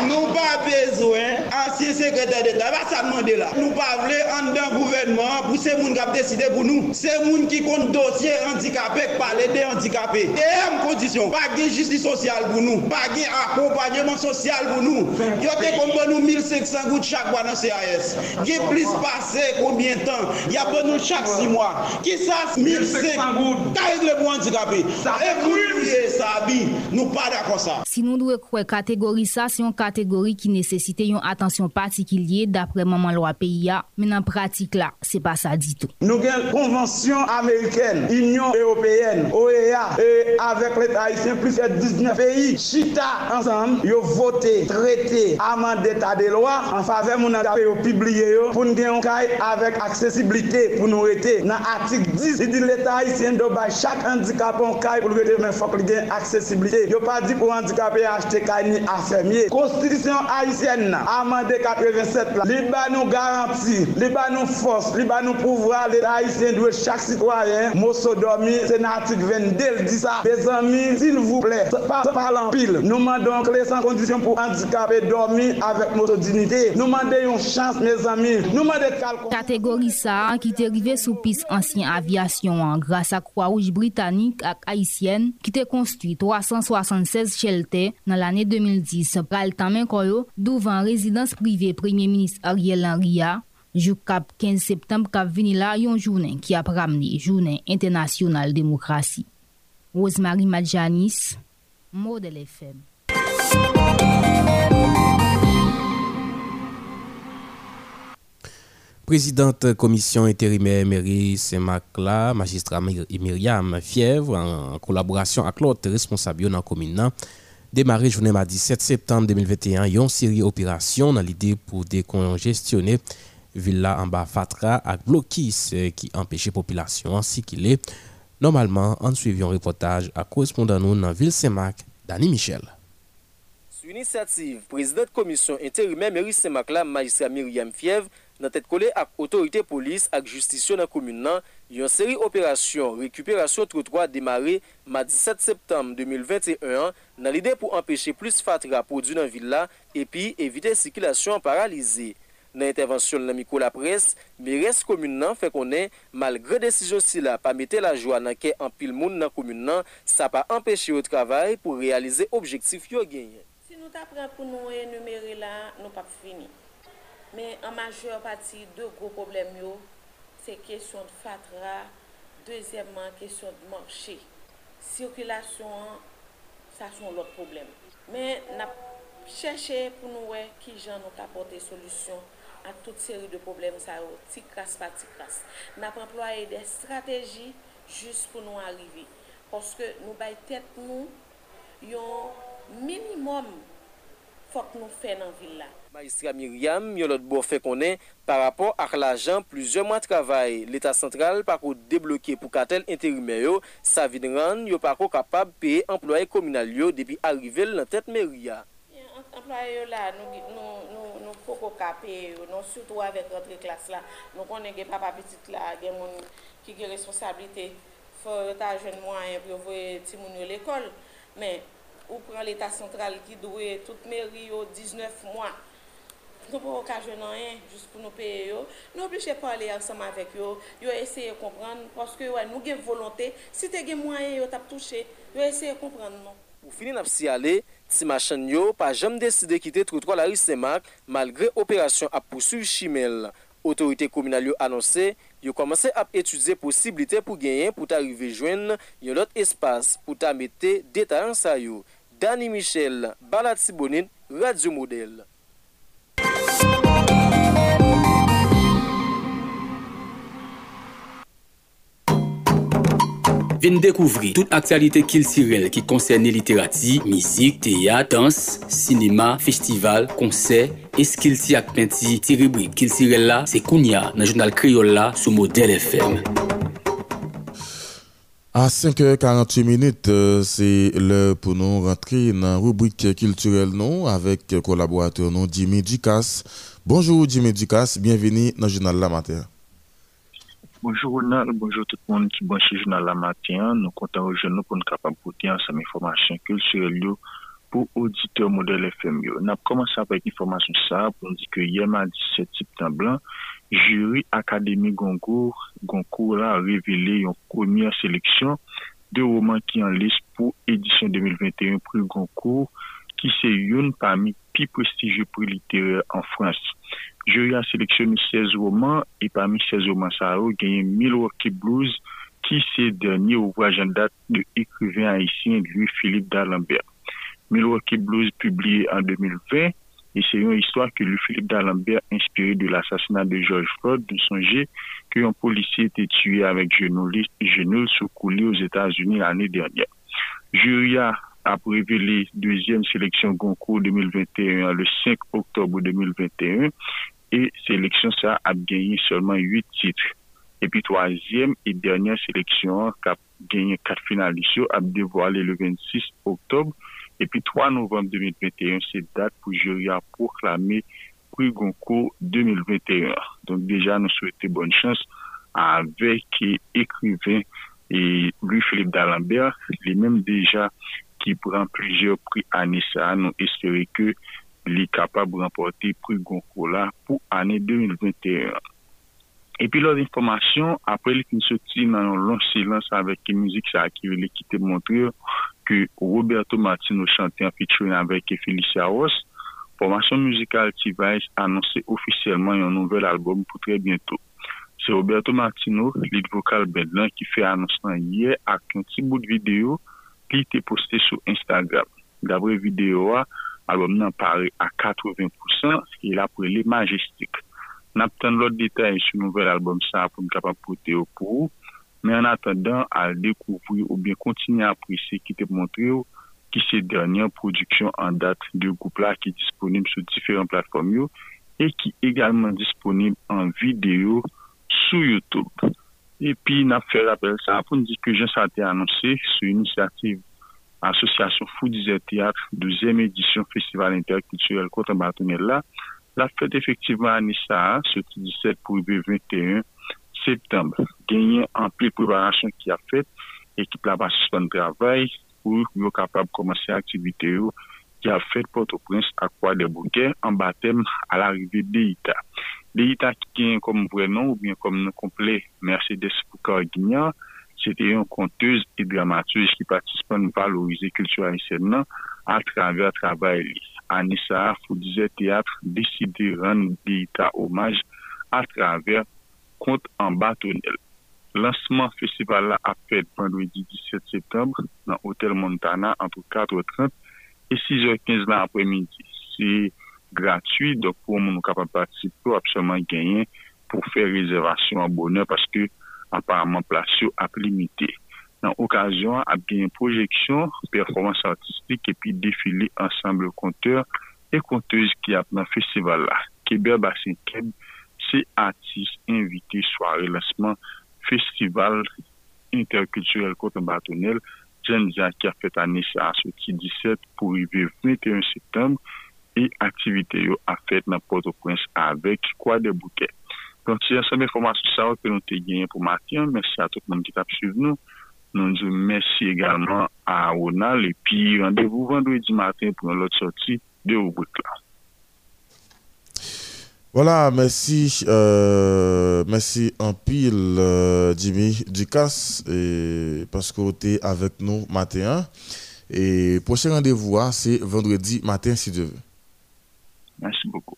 Nou pa bezwen ansyen sekreter d'Etat. Va sa mande la. Nou pa vle an dan gouvernement pou se moun kapte deside pou nou. Se moun ki kon dosye handikapè, pale de handikapè. E m kondisyon, pa gen jistis sosyal pou nou, pa gen akompanyman sosyal pou nou. Yo te kon ban nou 1500 gout chak ban nan CAS. Gen plis pase konbien tan, ya ban nou chak 6 mwa. Ki sa 1500 gout, ka regle pou handikapè. E moun ye sa bi, nou pa da kon sa. Si nou dwe kwe kategori sa, se yon kategori ki nesesite yon atensyon patikilye dapre maman lwa peyi ya, men an pratik la, se pa sa ditou. Nou gen konvansyon Ameriken, Union Européenne, OEA, e avèk lèk Haitien, plus et 19 peyi, chita ansanm, yo vote, trete, amande ta de lwa, an fave moun an dape yo pibliye yo, pou n gen yon kay avèk aksesibilite pou nou rete. Nan atik 10, di lèk Haitien do bay chak handikapon kay pou rete men fok li gen aksesibilite. Yo pa di pou handikapè achete kay ni afemye. Konstitisyon Haitien nan, amande 87 la, li ba nou garanti, li ba nou fos, li ba nou pouvra, li ba Haitien doit chaque citoyen, Mossodomi, sénatique 22, dit ça. Mes amis, s'il vous plaît, pas en pile. Nous demandons que les sans condition pour handicapés dormir avec notre dignité. Nous demandons une chance, mes amis. Nous demandons Catégorie ça, qui est arrivée sous piste ancienne aviation, grâce à Croix-Rouge britannique et haïtienne, qui était construit 376 shelters dans l'année 2010. Pral Tamen Koyo, devant résidence privée Premier ministre Ariel Henry, Jou kap 15 septembre kap vini la yon jounen ki ap ramni jounen internasyonal demokrasi. Rosemary Madjanis, Model FM. Présidente commission intérimaire mairie Saint-Marc magistrat Myriam Fièvre, en collaboration avec l'autre responsable dans la commune, démarré journée mardi 7 septembre 2021, une série d'opérations dans l'idée pour décongestionner villa an ba fatra ak blokis ki empèche populasyon ansi ki le. Normalman, an suivyon reportaj ak korespondan nou nan Vil Semak, Dani Michel. Sou inisiativ, prezident komisyon interime Meri Semak la magistra Miriam Fiev nan tet kole ak otorite polis ak justisyon nan komoun nan, yon seri operasyon rekuperasyon trotwa demare ma 17 septem 2021 nan lide pou empèche plus fatra produ nan villa epi evite sikilasyon paralize. Nan intervensyon nan mikou la pres, mi res komun nan fe konen malgre desisyon si la pa mette la jwa nan ke an pil moun nan komun nan, sa pa empeshe yo travay pou realize objektif yo genye. Si nou ta pren pou nou enumere la, nou pa fini. Men an majeur pati, de gro problem yo, se kesyon de fatra, dezemman kesyon de manche. Sirkulasyon, sa son lot problem. Men nap chèche pou nou wè ki jan nou kapote solusyon a tout seri de problem sa yo, oh, ti kras pa ti kras. Nap employe de strategi jist pou nou arrive. Poske nou bay tet nou yon minimum fok nou fè nan villa. Magistra Myriam, yon lot bo fè konen, par rapport ak l'ajan, plizye mwa travay, l'Etat sentral pako deblokye pou katel interime yo, sa vinran yo pako kapab peye employe kominal yo depi arrivel nan tet Myriam. Employe yo la, nou... nou, nou nou foko kape yo, nou soutou avèk rentre klas la. Nou konen gen papa pitit la, gen moun ki gen responsabilite fò ta jen mwen pou yo voye ti moun yo l'ekol. Men, ou pran l'Etat sentral ki dwe tout meri yo 19 mwa. Nou pou ka jen an yon, jous pou nou peye yo. Nou obliche pale ansam avèk yo, yo eseye kompran, pwoske yo eh, nou gen volonté, si te gen mwen eh, yo tap touche, yo eseye kompran nou. Ou finin ap si ale, Ti machan yo pa jam deside kite troutro la risemak malgre operasyon ap pousuiv chimel. Otorite komunal yo anonse, yo komanse ap etude posibilite pou genyen pou ta rive jwen yon lot espas pou ta mette detaran sa yo. Dani Michel, Balat Sibonin, Radio Model. Vin dekouvri tout aktualite Kilsirel ki konserne literati, mizik, teya, dans, sinema, festival, konser, eskilti ak penti, ti rubrik Kilsirel la, se kounya nan jounal kriol la sou model FM. A 5h48 minutes, c'est l'heure pour nous rentrer dans la rubrique culturelle non avec collaborateur non Jimmy Ducasse. Bonjour Jimmy Ducasse, bienvenue dans le journal La Matin. Bonjour Ronald, bonjour tout le monde qui branche le journal La Matin. Nous comptons aujourd'hui pour nous capables de ensemble information culturelle pour auditeurs modèle FM. Nous avons commencé avec information ça pour nous dire que hier mardi 17 septembre, jury Académie Goncourt, Goncourt a révélé une première sélection de romans qui en liste pour édition 2021 prix Goncourt, qui c'est une parmi les plus prestigieux prix littéraires en France. Jury a sélectionné 16 romans et parmi 16 romans, ça a gagné Milwaukee Blues, qui c'est dernier ouvrage en date de écrivain haïtien Louis-Philippe d'Alembert. Milwaukee Blues publié en 2020 et c'est une histoire que Louis-Philippe d'Alembert inspiré de l'assassinat de George Floyd de songer qu'un policier était tué avec genoux sous coulé aux États-Unis l'année dernière. Jury a révélé deuxième sélection Goncourt 2021 le 5 octobre 2021 et sélection ça a gagné seulement 8 titres. Et puis troisième et dernière sélection qui a gagné quatre finalistes a dévoilé le 26 octobre. Et puis 3 novembre 2021, c'est date pour jury à proclamer prix Goncourt 2021. Donc déjà, nous souhaitons bonne chance avec écrivain et Louis-Philippe d'Alembert, lui-même déjà ki pran plijer pri anisa nou espere ke li kapab remporte pri gonkou la pou ane 2021. Epi lor informasyon, apre li fin soti nan yon lon silans avek ki mouzik sa akive li ki te montre ke Roberto Martino chante an pitchoun avek Felicia Ross, formasyon mouzikal T-Vice anonsi ofisyelman yon nouvel albom pou tre bientou. Se Roberto Martino, lit vokal bedlan ki fe anonsan ye ak yon ti bout videyo qui était posté sur Instagram. D'après vidéo, l'album n'en paraît à 80% et il a les Majestic. N'a pas l'autre détail sur le nouvel album ça pour nous capable porter au pour mais en attendant à découvrir ou bien continuer à apprécier qui te montré qui c'est dernière production en date de groupe là qui est disponible sur différentes plateformes et qui est également disponible en vidéo sur YouTube. Et puis, n'a fait rappel ça pour nous dire que Jean a annoncé sur l'initiative Association Foodizer Théâtre, deuxième édition Festival interculturel Côte là, la fête effectivement à Nissa, ce 17 pour le 21 septembre. Gagné en pleine préparation qui a fait, équipe là-bas suspend travail pour être capable de commencer l'activité qui a fait Port-au-Prince à quoi des bouquets en baptême à l'arrivée d'Eita. D'Eita qui est comme vrai nom ou bien comme nom complet Mercedes Foucault Guignard, c'était une conteuse et dramaturge qui participe à valoriser la culture haïtienne à travers le travail. Anissa Foudizet Théâtre décidé de rendre d'Eita hommage à travers Conte en bâtonnel. Lancement festival là a fait vendredi 17 septembre dans l'hôtel Montana entre 4h30 et 6h15 l'après-midi. C'est gratuit, donc pour nous capable de participer, absolument gagner pour faire réservation en bonheur parce que apparemment place a limité. Dans l'occasion, a bien projection, performance artistique et puis défilé ensemble compteurs et conteuses qui a dans le festival là. Québec Bassin Keb, c'est artistes invités soirée lancement festival interculturel côte bâtonnel Jenja ki a fet ane sa asoti 17 pou rive 21 septembre e aktivite yo a fet nan Port-au-Prince avek kwa de bouke. Don ti yon sa mè formasyon sa wak pe nou te genyen pou matyan, mersi a tout moun ki tap suiv nou. Nou djou mersi egalman a Ronald epi randevou vendredi matin pou nou lot sorti de ou bout la. Voilà, merci, euh, merci en pile, euh, Jimmy Ducasse, et parce que tu es avec nous matin. Et prochain rendez-vous, hein, c'est vendredi matin, si Dieu veut. Merci beaucoup.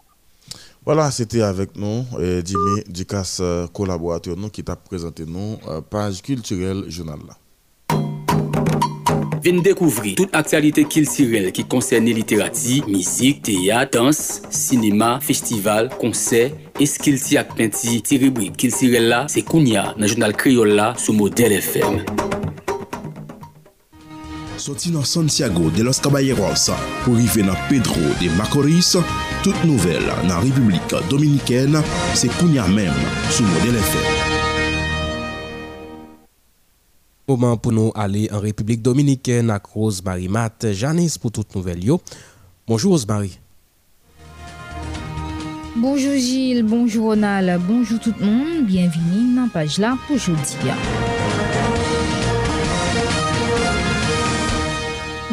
Voilà, c'était avec nous, Jimmy Ducasse, collaborateur nous, qui t'a présenté nous, page culturelle journal là. Vin dekouvri tout aktualite kiltirel ki konserne literati, mizik, teyat, dans, sinema, festival, konser, eskilti ak penti, ti rubrik kiltirel la, se kounya nan jounal kriol la sou model FM. Soti nan Santiago de los Caballeros pou rive nan Pedro de Macoris, tout nouvel nan Republik Dominikèn se kounya menm sou model FM. Moment pour nous aller en République dominicaine à Rosemary Matt, Janice pour toute nouvelle yo. Bonjour Rosemary. Bonjour Gilles, bonjour Ronald, bonjour tout le monde, bienvenue dans la page là pour aujourd'hui.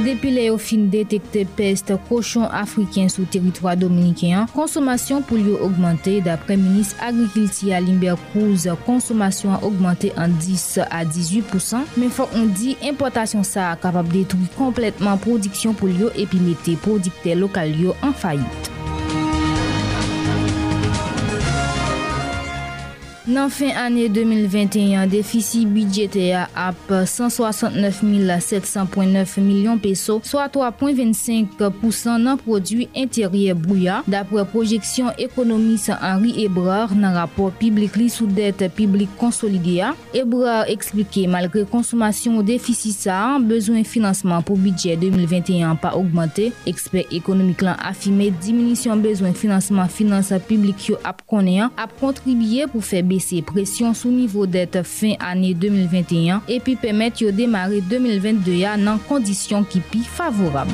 Depi le yo fin detekte peste koshon Afriken sou teritwa Dominiken, konsomasyon pou yo augmente dapre Minis Agrikilti Alimber Cruz, konsomasyon a augmente an 10 a 18%, men fok on di importasyon sa kapab detwi kompletman prodiksyon pou yo epi mette prodikte lokal yo an fayit. Nan fin ane 2021, defisi bidjete ya ap 169.700.9 milyon peso, soa 3.25% nan prodwi interye bouya, dapre projeksyon ekonomis Henri Ebrard nan rapor publik li sou det publik konsolide ya. Ebrard eksplike malgre konsumasyon defisi sa, bezwen financeman pou bidjet 2021 pa augmente, ekspert ekonomik lan afime diminisyon bezwen financeman finanse publik yo ap konen, ap kontribye pou febe abese presyon sou nivou det fin ane 2021 epi pemet yo demare 2022 ya nan kondisyon ki pi favorab.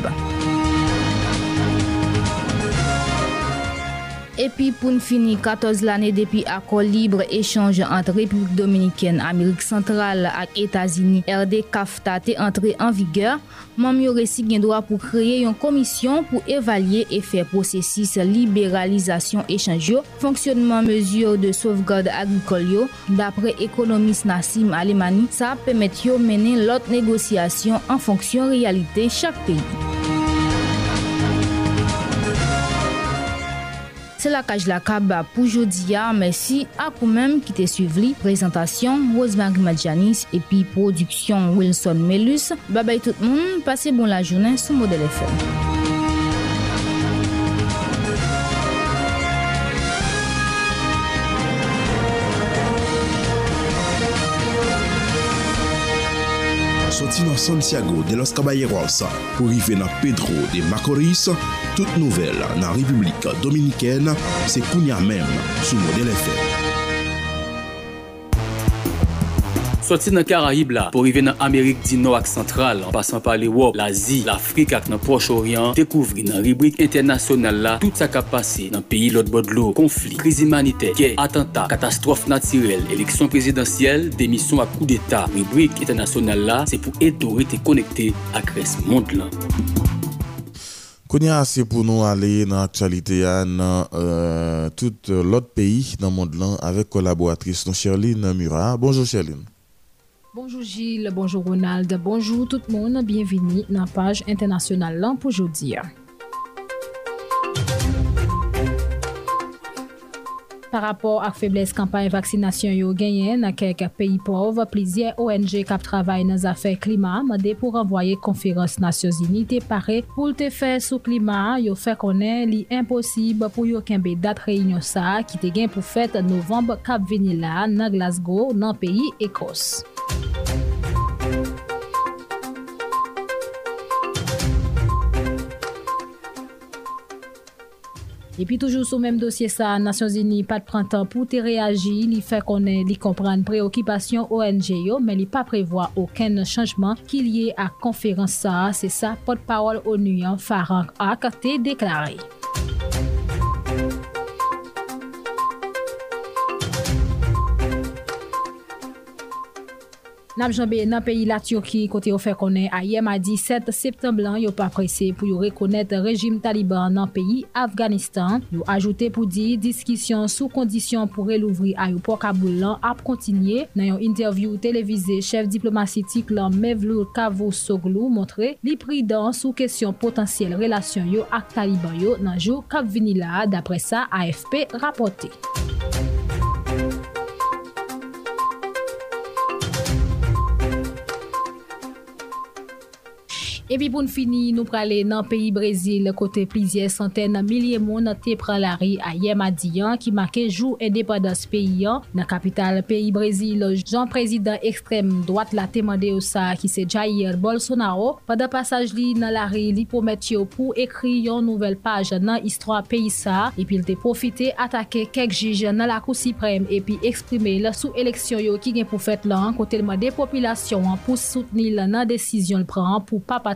Epi pou n fini 14 lane depi akor libre echange ant Republik Dominikèn, Amerik Sentral ak Etazini, RD Kafta te entre en vigeur, mam yo resi gen doa pou kreye yon komisyon pou evalye efè prosesis liberalizasyon echange yo, fonksyonman mezyur de sovgade agrikol yo, dapre ekonomis Nassim Alemani, sa pemet yo menen lot negosyasyon an fonksyon realite chak peyi. se la kaj la kab pou jodi ya. Ah, Mersi akou menm ki te suiv li. Prezentasyon Rosemary Madjanis epi produksyon Wilson Melus. Babay tout moun, pase bon la jounen sou model FM. Santiago de los Caballeros pou rive nan Pedro de Macoris, tout nouvel nan Republik Dominikèn se kounya mèm sou model FM. Soti nan Karahib la, pou rive nan Amerik di nou ak Sentral, an pasan pa li wop, l'Azi, l'Afrik ak nan Proche-Orient, dekouvri nan ribrik internasyonal la, tout sa ka pase nan peyi lot bodlo, konflik, kriz imanite, gey, atenta, katastrof natirel, eleksyon prezidentyel, demisyon ak kou d'Etat, ribrik internasyonal la, se pou eto rete konekte ak res mond lan. Konya ase pou nou ale nan aktualite ya nan tout lot peyi nan mond lan, avek kolaboratris nou Sherline Mura. Bonjour Sherline. Bonjour Gilles, bonjour Ronald, bonjour tout moun, bienveni nan page internasyonal lan pou jodi. Par rapport ak febles kampanye vaksinasyon yo genyen na kek peyi pov, plizye ONG kap travay nan zafè klima mande pou renvoye konferans Nasyon Zini te pare pou te fè sou klima yo fè konen li imposib pou yo kenbe dat reynyon sa ki te gen pou fèt novemb kap veni la nan Glasgow nan peyi Ekos. Et puis toujours sur le même dossier ça, Nations Unies pas de printemps pour te réagir, il fait qu'on li comprendre préoccupation ONG mais il pas prévoir aucun changement qui lié à conférence ça, c'est ça porte-parole ONU Farang Ak te déclaré. Nam Namjanbe nan peyi la Turki kote yo fe konen a yem a di 7 septemblan yo pa prese pou yo rekonet rejim taliban nan peyi Afganistan. Yo ajoute pou di diskisyon sou kondisyon pou relouvri a yo po Kaboulan ap kontinye. Nan yon interview televize, chef diplomasitik lan Mevlur Cavusoglu montre li pridan sou kesyon potansyel relasyon yo ak taliban yo nan jou Kabvinila. Dapre sa, AFP rapote. Epi pou n fini nou prale nan peyi Brezil kote plizye santen nan milye moun te pralari a Yemadiyan ki make jou edepadas peyi an. Nan kapital peyi Brezil, jan prezident ekstrem doat la temande ou sa ki se Jair Bolsonaro. Pada pasaj li nan lari li promet yo pou ekri yon nouvel paj nan istwa peyi sa. Epi il te profite atake kek jij nan la kou siprem epi eksprime la sou eleksyon yo ki gen pou fet lan kote lman de populasyon an pou soutenil nan desisyon l pran pou papa.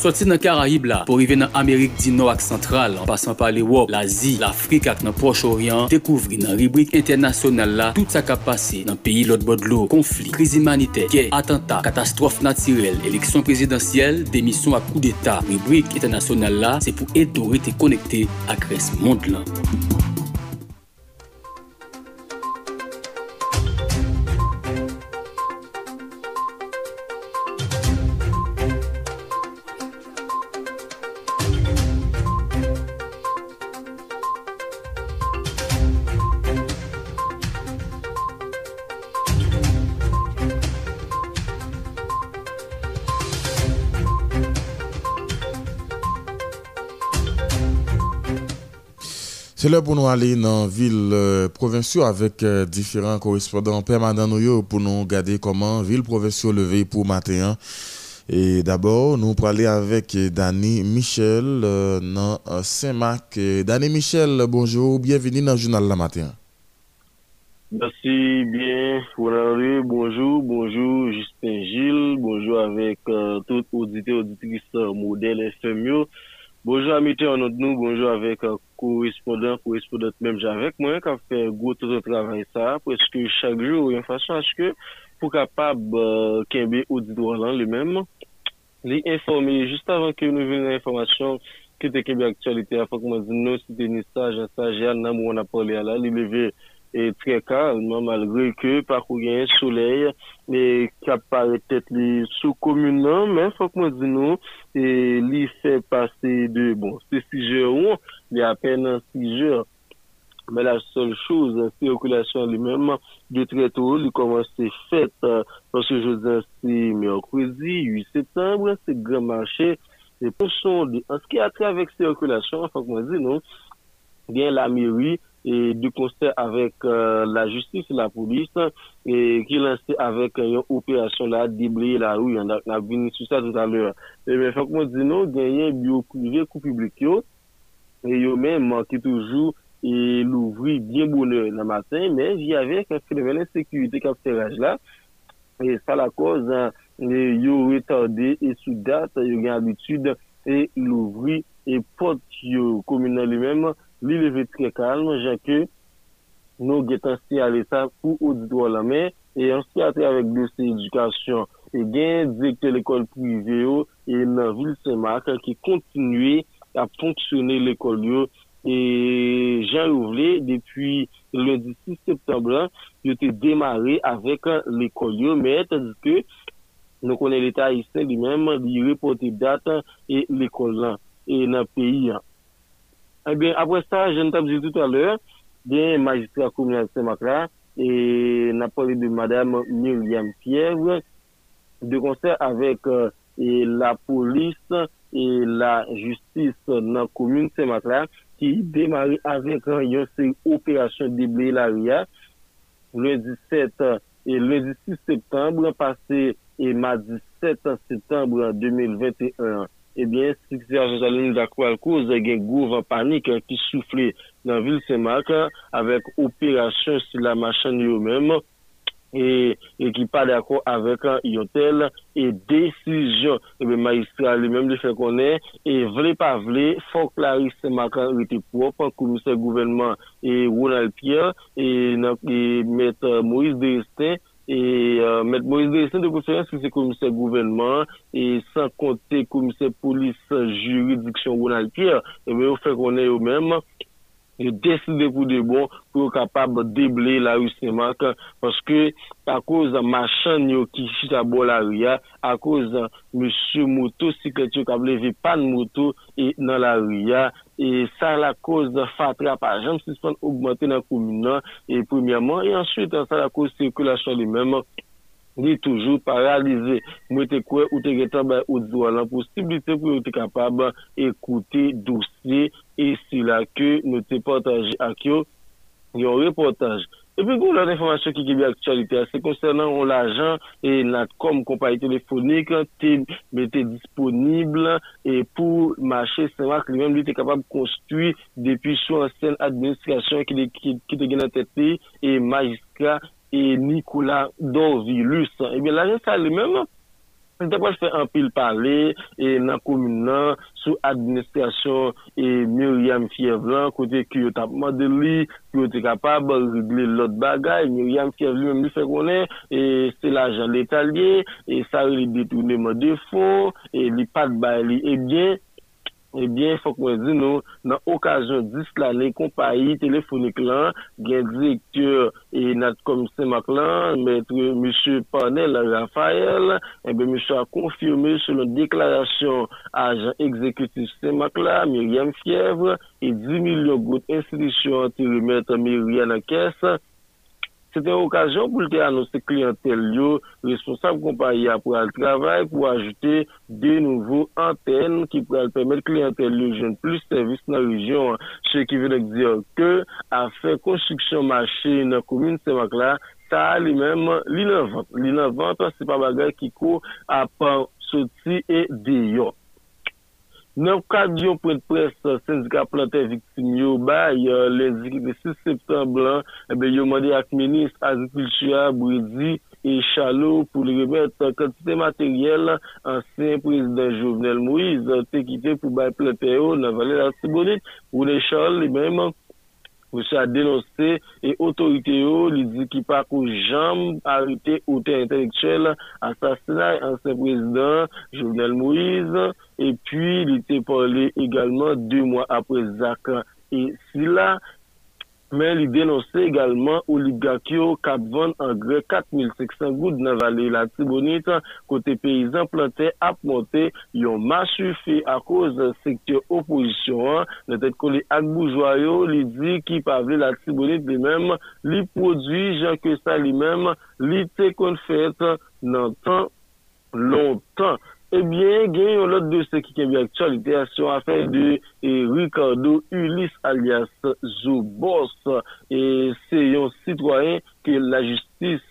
Soti nan Karayib la, pou rive nan Amerik di nou ak sentral, an pasan pa l'Ewop, l'Azi, l'Afrik ak nan Proche-Orient, dekouvri nan ribrik internasyonal la, tout sa kap pase nan peyi lot bodlo, konflik, kriz imanite, gey, atenta, katastrofe natirel, eleksyon prezidentyel, demisyon ak kou d'Etat. Ribrik internasyonal la, se pou eto rete konekte ak res mond lan. C'est là pour nous aller dans ville euh, provinciale avec euh, différents correspondants permanents pour nous regarder comment ville provinciale levé pour matin. Et d'abord, nous parler avec Danny Michel euh, dans Saint-Marc. Danny Michel, bonjour, bienvenue dans le journal la matin. Merci bien, bonjour, bonjour Justin Gilles, bonjour avec tout auditeur auditrice modèle FMU. Bonjou amite anot nou, bonjou avek korespondant, euh, korespondant menm javek. Mwen ka fe gote de travay sa, pweske chak jou yon fasyon aske pou kapab euh, kenbe ou di do alan li menm. Li informe, just avan ke nou ven l'informasyon ki te kenbe aktualite a fok mwen di nou si deni saj, an saj, an nam ou an apole ala, li leve... et très calme, malgré que par où il y a un soleil, et qui apparaît peut-être sous commune, mais faut que moi dis nous, et lui fait passer de, bon, c'est 6 heures, il y a à peine 6 heures. Mais la seule chose, la circulation lui-même, de très tôt, il commence fait, parce que je c'est mercredi, 8 septembre, c'est grand marché, et pour son, en ce qui a trait avec circulation, faut que moi bien la mairie, et du concert avec euh, la justice et la police et qui lancé avec une opération là déblayer la rue on a venu sur ça tout à l'heure. Et bien faut que dis non gagner bio privé coup public yo et yo même manqué toujours et l'ouvrir bien bonheur le matin mais il y avait un phénomène d'insécurité qui a là. Et ça la cause hein, yo retardé et sous date yo gain habitude et l'ouvrir et porte yo communal lui-même li leve tre kalm, jan ke nou getan si ale sa pou ou la men, e an si ate avek dosye edukasyon, e gen direkte l'ekol prive yo, e nan vil semak, ki kontinue a fonksyone l'ekol yo, e jan ouvle, depi lundi 6 septembran, yo te demare avek l'ekol yo, men, tandis ke, nou konen l'Etat Isen li men, li repote data e l'ekol lan, e nan peyi an. Eh apre sa, jen tab zi tout alè, den magistrat koumyan Semakla, e na poli de madame Myriam Pierre, de konser avèk la polis e la justis nan komoun Semakla ki demari avek yon se operasyon deble la ria lundi 7 et 6 septembre passé et mardi 7 septembre 2021 ebyen, eh si se Ajan sikse Avenzaline Dakou Alkouz gen gouv an panik euh, ki soufle nan vil Semak euh, avek operasyon si la machan yo menm e ki pa dako avek euh, yotel e desijon ebe maistra li menm li fe konen e vle pa vle fok la ri Semak an rete prop koumise gouvenman e Ronald Pierre e, e met Moïse Destin Et euh, M. Moïse Dessen de conférence qui c'est commissaire gouvernement et sans compter commissaire police juridiction Ronald Pierre, et bien, on fait qu'on est eux-mêmes et décider pour de bon pour être capable de déblayer la rue Saint-Marc parce que à cause de machin qui chute à Bolaria, à cause de monsieur moto, si que tu as levé pas de moto et dans la rue, e sa la koz fatra pa jam sispan augmente nan koumina e premiyaman e answit sa la koz sirkulasyon li menman li toujou paralize mwen te kwe ou te getan bay ou diwa lan posibilite pou yo te kapab ekoute dosye e sila ke nou te potaje ak yo yon reportaj E pi goun lòt informasyon ki gebe aktualite, se konsernan ou l'ajan e nat kom kompany telefonik te mette disponible e pou mache semak li mèm li te kapab konstui depi sou ansen administrasyon ki te gen an tete e majiska e Nikola Dorvilus. Ebyen l'ajan sa li mèm Mwen te kwa fè anpil pale, e nan koumine nan, sou administrasyon e Myriam Fievlan, kote ki yo tap modeli, ki yo te kapab regle lot bagay, Myriam Fievlan mi li fè konen, e se la l'ajan l'Etalye, e sa li detoune mwen defo, e li pat bay li ebyen, ebyen, fok mwen di nou, nan okajon dis la ne kompayi telefonik lan, gen direktur e nat komise mak lan, mètre M. Panel Rafael, ebyen M. a konfirme sou loun deklarasyon ajan ekzekutif se mak la, Myriam Fievre, e 10 milyon gout institisyon ti remète Myriam Akès, se te okajon pou lte anonsi klientel yo, responsable kompanyi apou al travay pou ajoute de nouvo anten ki pou al pemet klientel yo jen plus servis nan rejyon. Che ki venek diyo ke a fe konstriksyon machi nan komine semak la, ta li menm li nan vant. Li nan vant, se pa bagay ki ko apan soti e deyon. Nan kadyon pou et pres senzika plantè viktim yo bay, euh, le 6 septemblan, ebe yo mande ak menis azikultura bredi e chalo pou li remet kantite materyel ansen prezident Jovenel Moïse te kite pou bay plantè yo nan valè la Sibonit ou le chal li menman. Mousse a denonse e otorite yo li di ki pa kou jam harite ote intelektuel asasinay ansen prezident Jovenel Moïse e pi li te pale egalman 2 mwa apre Zaka e si la men li denonse egalman Oligakyo Kapvan an gre 4500 goud nan vale la tibonit kote peyizan plante ap monte yon masu fe a koz sektyo oposisyon nan tet kon li akboujwayo li di ki pavle la tibonit li men li prodwi jan ke sa li men li te kon fet nan tan lontan Ebyen, gen yon lot dosye ki kemye aktualite asyon afen de eh, Ricardo Ulysse alias Zoubos. E eh, se yon sitwoyen ke la justis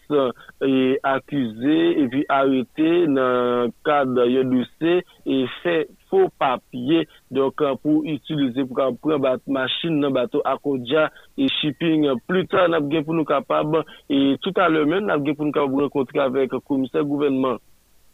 e akuse e eh, pi arete nan kade yon dosye e fe fo papye. Donk pou itilize pou ka pren bat masin nan bato akodja e shipping. Plutan ap gen pou nou kapab e tout alemen ap gen pou nou kapab renkontre avek komise gouvenman.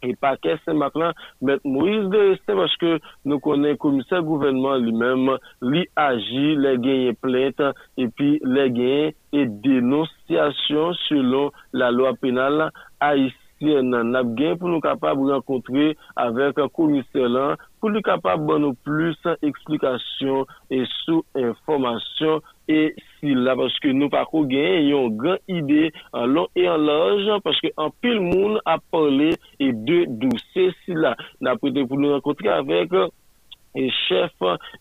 E pa ke se mak lan, met Moïse de este, paske nou konen komiser gouvenman li menm, li agi, le genye plente, e pi le genye e denosyasyon selon la loa penal a isi nan ap genye pou nou kapab renkontre avek komiser lan, pou nou kapab ban nou plus eksplikasyon e sou informasyon e si la, paske nou pa kou gen yon gran ide an lon e an loj, paske an pil moun ap pale e de dou se si la, na prete pou nou renkontre avek et chef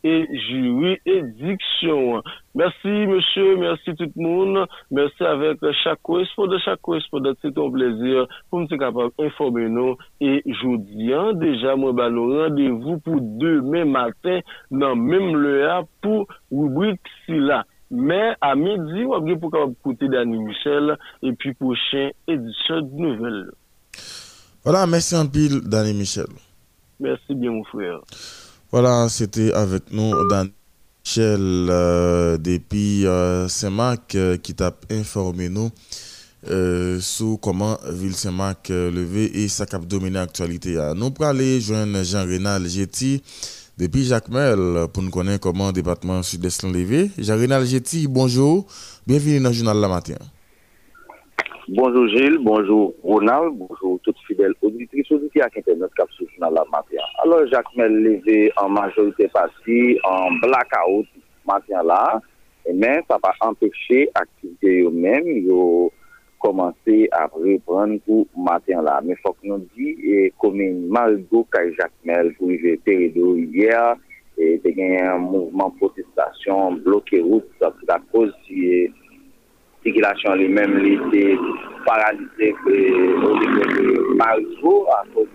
et juridiction. Merci, monsieur, merci tout le monde. Merci avec chaque correspondant, chaque correspondant, c'est un plaisir pour nous capable d'informer nous. Et je dis, hein, déjà, moi, bah, nous rendez-vous pour demain matin dans même l'heure pour rubrique là. Mais à midi, on va pour écouter Dani Michel et puis prochaine édition de nouvelles. Voilà, merci un pile, Dani Michel. Merci bien, mon frère. Voilà, c'était avec nous Dan Michel euh, depuis euh, Saint-Marc euh, qui t'a informé nous sur comment Ville Saint-Marc levé et sa cap dominé l'actualité. Nous pour aller joindre Jean-Rénal Getty depuis Jacques Mel pour nous connaître comment le département sud-est levé. Jean-Rénal Getty, bonjour. Bienvenue dans le journal La Matin. Bonjour Gilles, bonjour Ronald, bonjour toutes fidèl auditris audityak internet kap sou jounal la matyan. Alors, Jacques Mel leve en majorité parti, en blackout matyan la, men sa pa empèche aktivite yo men, yo komanse ap repran pou matyan la. Men fòk nou di, e, komen malgo kaj Jacques Mel pou jè terido yè, e, te gen yon mouvment protestasyon, bloke route, sa pou la kòz si... E, sikilasyon li menm li te paralize pe ou deke marisvo anpou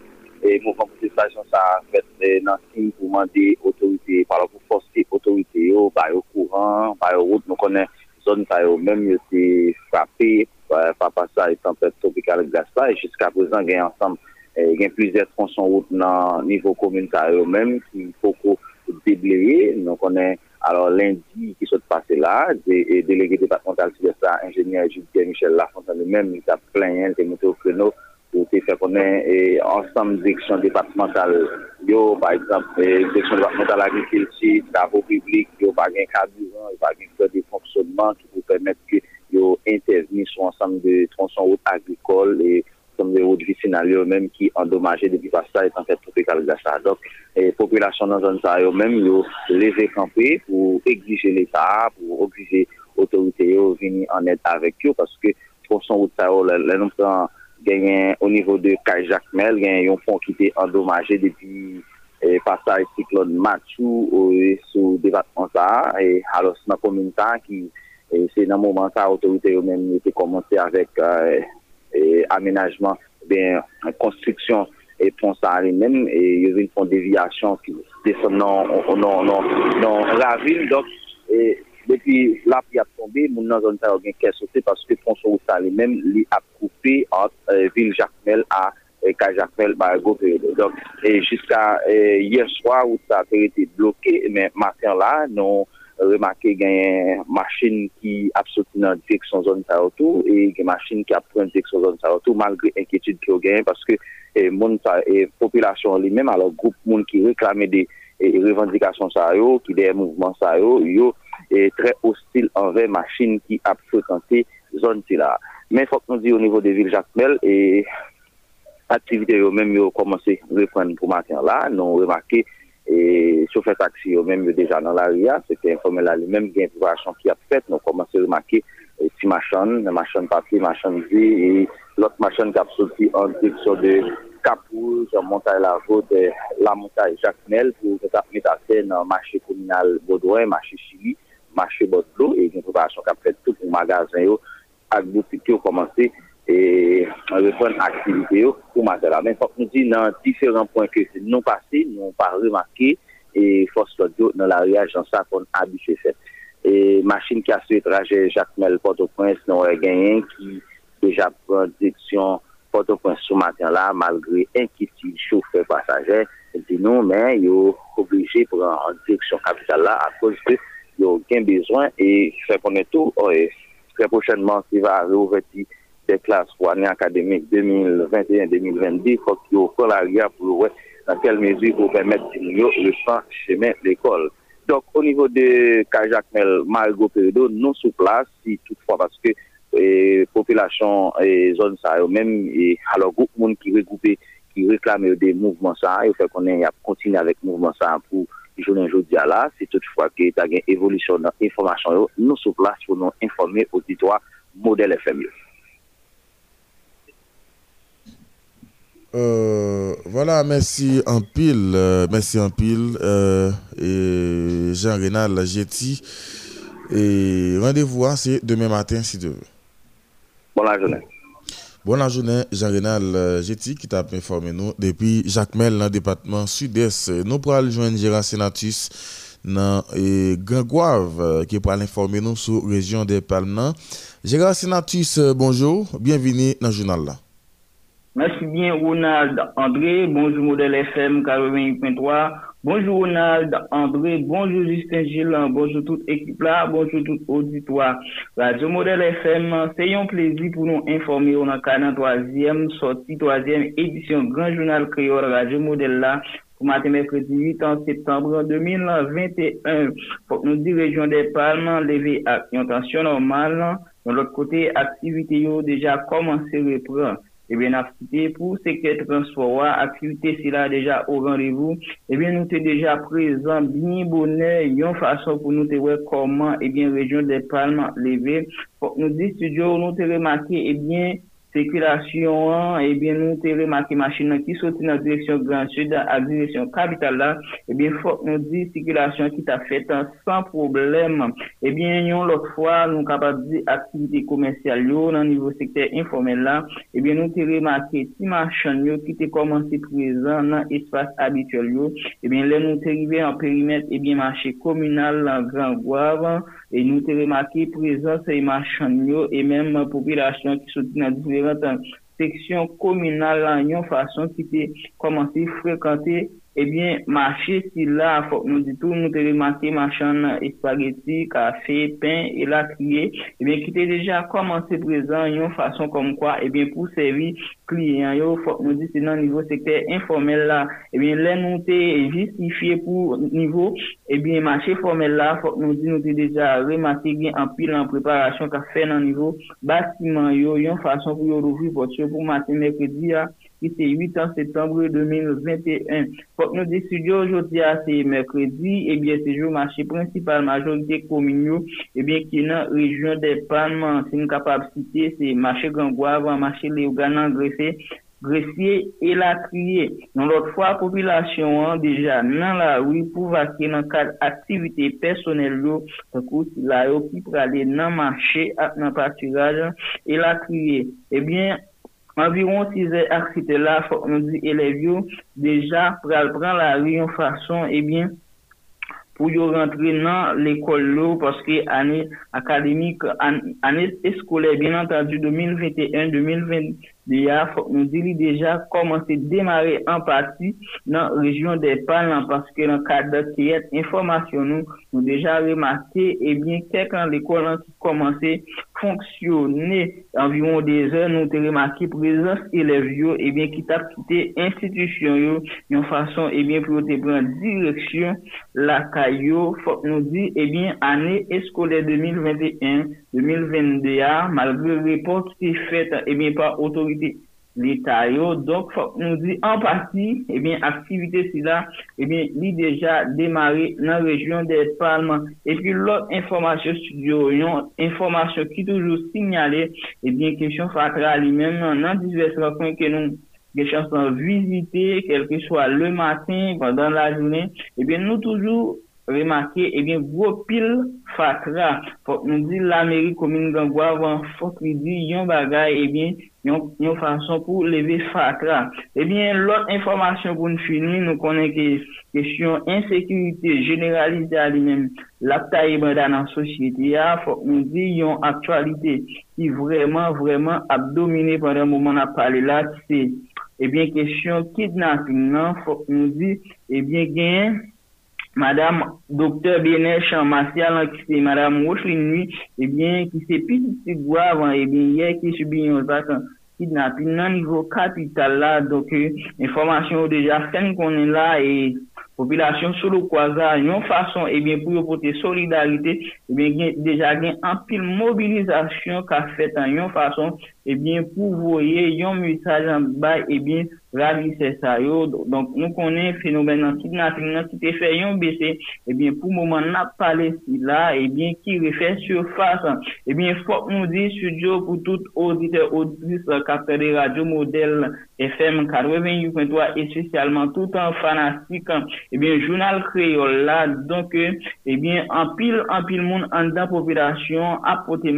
e mouvan protestasyon sa fèt nan sin pou mande otorite, pala pou foske otorite yo, bayo kouran, bayo route, nou konen zon bayo menm yo te frape, euh, pa pasa etan pet tropikal glaspa, e jiska prezant gen ansam e gen plize tronson route nan nivou komunita yo menm ki foko debleye, nou konen Alors lundi ki sot pase la, de delege departemental si de sa ingenier Jules-Pierre Michel Lafontaine mèm, mi sa planyen te mette ou kreno ou te fè konen ansam direksyon departemental yo, par exemple, direksyon departemental agrikulti, tavo publik, yo bagen kaduran, yo bagen fè de fonksyonman ki pou pèmèt ki yo interveni sou ansam de tronson ou agrikol et l'ensemble des routes vicinales eux-mêmes qui endommagées depuis ça et en fait tropicale de ça. Donc, les populations dans la zone ça eux-mêmes, ils levé campé pour exiger l'État, pour obliger l'autorité à venir en aide avec eux parce que pour son route ça, oh, là, nous gagné au niveau de Kajak-Mel, il y a un pont qui était endommagé depuis eh, E pasaj siklon Matou ou e sou debatman sa, e halos nan komin ta ki e, se nan mouman sa otorite yo men te komanse avek euh, amenajman, ben, konstriksyon e pon sa ale men, e yo vin pon devyasyon ki deson nan, nan, nan, nan la vil, dok, e, depi la pi ap tombe, moun nan zon ta yo gen kè sote, paske pon sa ou sa ale men, li ap koupe an e, vil Jacmel a e, kaj Jacmel ba go periode. Dok, e, jiska, e, yeswa ou sa perite bloke, men, matin la, non, remake gen machin ki ap soti nan direksyon zon sa wotou e gen machin ki ap pren direksyon zon sa wotou malgre enkyetude ki yo gen paske e, moun sa, e, populasyon li menm alo group moun ki reklame de e, revendikasyon sa yo, ki de mouvment sa yo, yo eh, e tre hostil anve machin ki ap frekante zon ti la. Men fok nou di o nivou de Vil Jacmel e eh, aktivite yo menm yo komanse repren pou matin la, nou remake E choufer taksi yo menm yo deja nan la ria, se te informe la li menm gen pou vachan ki ap fet, nou komanse remake e ti machan, machan papi, machan zi, e lot machan kap soti an dik so de kapou, jan montay la vote, e la montay jaknel, pou te tap metase nan mache kominal Bodouen, mache Chili, mache Botlo, e gen pou vachan kap fet tout pou magazin yo, ak boutik yo komanse e repon aktivite yo pou mater la. Men fok nou di nan diferent point ke se nou pase, nou pa remarke, e fos lot yo nan la reajan sa kon abisye fet. E machin ki aswe traje Jacquemel Port-au-Prince nou e genyen ki deja pran direksyon Port-au-Prince sou mater la malgre enkiti choufe pasajer di nou men yo oblige pran direksyon kapital la a koj de yo gen bezwen e se konen tou, se pochènman ki va reouveti se klas pou ane akademik 2021-2022, fok yo kol a ria pou wè nan kel mezi pou pèmèt yo le chan chemè l'ekol. Donk, o nivou de Kajak Mel, Margot Peredo, nou sou plas, si toutfwa, paske eh, popilasyon eh, zon sa yo men, eh, alo goup moun ki regoupe, ki reklame yo de mouvman sa, yo fè konen ya kontine avèk mouvman sa pou jounen joudi ala, si toutfwa ki ta gen evolisyon nan informasyon yo, non nou sou plas pou nou informe auditwa model FM yo. Euh, voilà, merci en pile, euh, merci en pile, euh, et Jean-Rénal Jetty. Et rendez-vous, hein, c'est demain matin, si tu veux. Bonne journée. Bonne journée, Jean-Rénal Jetty, qui t'a informé nous depuis Jacques Mel, dans le département sud-est. Nous pourrons joindre Gérard Sénatus dans Gangouave, qui pourra informer nous sur la région des Palmes. Gérard Sénatus, bonjour, bienvenue dans le journal là. Merci bien Ronald André, bonjour modèle FM 88.3, bonjour Ronald André, bonjour Justin Gilles, bonjour toute équipe là, bonjour tout auditoire. Radio Modèle FM, c'est un plaisir pour nous informer on a 43e sortie, 3e édition Grand Journal Créole Radio Modèle là pour matin mercredi 8 septembre 2021. Pour nous dire région des Palmes, lever à une normale. De l'autre côté, activité déjà commencé à reprendre. Eh bien, activité pour secteur transport, activité c'est là déjà au rendez-vous. Eh bien, nous sommes déjà présents, bien bonheur, une façon pour nous voir comment, eh bien, région des Palmes. Pour nous dire studio, nous te remarqué, eh sekulasyon an, eh ebyen nou te remake machin nan ki soti nan direksyon Grand Sud a direksyon kapital la, eh ebyen fok nou di sekulasyon ki ta fet an san problem. Eh ebyen yon lot fwa nou kapab di aktivite komensyal yo nan nivou sekter informel la, ebyen nou te remake ti machan yo ki te komanse prezan nan espase abitual yo, ebyen le nou te rive an perimet ebyen machin komunal lan Grand Guavan, E nou te remake prezant se iman chanyo e menm popilasyon ki soti nan diferent seksyon kominal lan yon fason ki te komanse frekante ebyen, machè si la, fòk nou ditou, nou te remakè machan espageti, kafe, pen, elakye, ebyen, ki te deja komanse prezant yon fason kom kwa, ebyen, pou seri kliyen yo, fòk nou di se nan nivou sekter informel la, ebyen, lè nou te justifiye pou nivou, ebyen, machè formel la, fòk nou di nou te deja remakè gen anpil an preparasyon ka fè nan nivou, basiman yo, yon fason pou yo rouvri potyo pou matin mekredi ya, qui c'est 8 septembre 2021. Pour nous studios aujourd'hui, c'est mercredi, et bien, c'est jour marché principal, majorité commune, et bien, qui est dans la région des Palmes, c'est une capacité, c'est marché Gangouave, marché Léoganan, greffé, greffier et la crier. Dans l'autre fois, population, déjà, dans la rue, pour vaquer dans cadre activité personnelle, donc, là, qui pour aller dans marché, dans pâturage, et la crier. Eh bien, environ 6 heures à là, faut nous dire élèves déjà pour prendre la rue en façon eh bien pour y rentrer dans l'école là parce que année académique année scolaire bien entendu 2021 2022 faut nous dire déjà commencé démarrer en partie dans la région des Palmes parce que dans le cadre de information nous nous déjà remarqué et bien quand l'école a commencé fonctionner. Environ des heures nous avons remarqué présence élèves et bien qui t'a quitté institution d'une façon et bien pour te prendre direction la caillou. Faut nous dire et bien année scolaire 2021 2022 malgré le report qui est fait et bien par autorité l'État donc nous dire en partie et bien activité là et bien il déjà démarré dans la région des Palmes. Et puis l'autre information studio une information qui toujours signalée et bien question Fatra lui-même dans divers rencontres que nous des chances de visiter quel que soit le matin pendant la journée et bien nous toujours remake, ebyen, eh gwo pil fatra, fok nou di l'Amerik komine gangwa avan, fok li di yon bagay, ebyen, eh yon, yon fason pou leve fatra. Ebyen, lot informasyon pou nou fini, nou konen ke kesyon insekurite generalize a li men, lakta e bada nan sosyete ya, fok nou di yon aktualite ki vreman, vreman abdomine pandan mouman ap pale la, ki se, ebyen, eh kesyon kidnapping nan, fok nou di, ebyen, gen, Madame Dr. Benet Chamasial an ki se Madame Rochelinui, ebyen eh ki se piti gwa avan, ebyen eh ye ki subi yon zatan kidnapin nan nivou kapital la, doke euh, informasyon ou deja sen konen la e popilasyon sou lo kwaza yon fason ebyen eh pou yo pote solidarite, ebyen gen, deja gen anpil mobilizasyon ka fet an yon fason en façon, eh bien, pour voyer un message en bas, eh bien, c'est ça, yo. Donc, nous connaissons phénomène kidnapping, qui te fait un baisser, eh bien, pour le moment, n'a parlé là, eh bien, qui refait surface, eh bien, faut nous dire, studio, pour tout auditeur, auditrice, capteur de radio modèle FM 88.3 et spécialement tout en fanatique, eh bien, journal créole là, donc, eh bien, en pile, en pile monde en dans population, a porté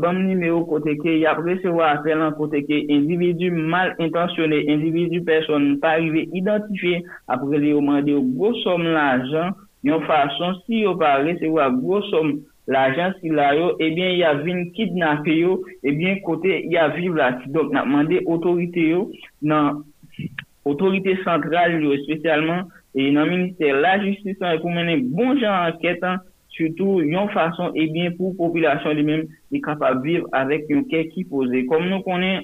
bam nimeyo kote ke yap resewa apel an kote ke individu mal intasyone, individu person pa rive identifiye apre li yo mande yo gosom l'ajan, yon fason si yo pa resewa gosom l'ajan si la yo, eh ebyen ya vin kidnap yo, eh ebyen kote ya vive la ti. Donk nan mande otorite yo nan otorite sentral yo, spesyalman e nan minister la justisan e pou mene bon jan anketan Soutou yon fason ebyen pou populasyon li men li kapab viv avèk yon kek ki pose. Kom nou konen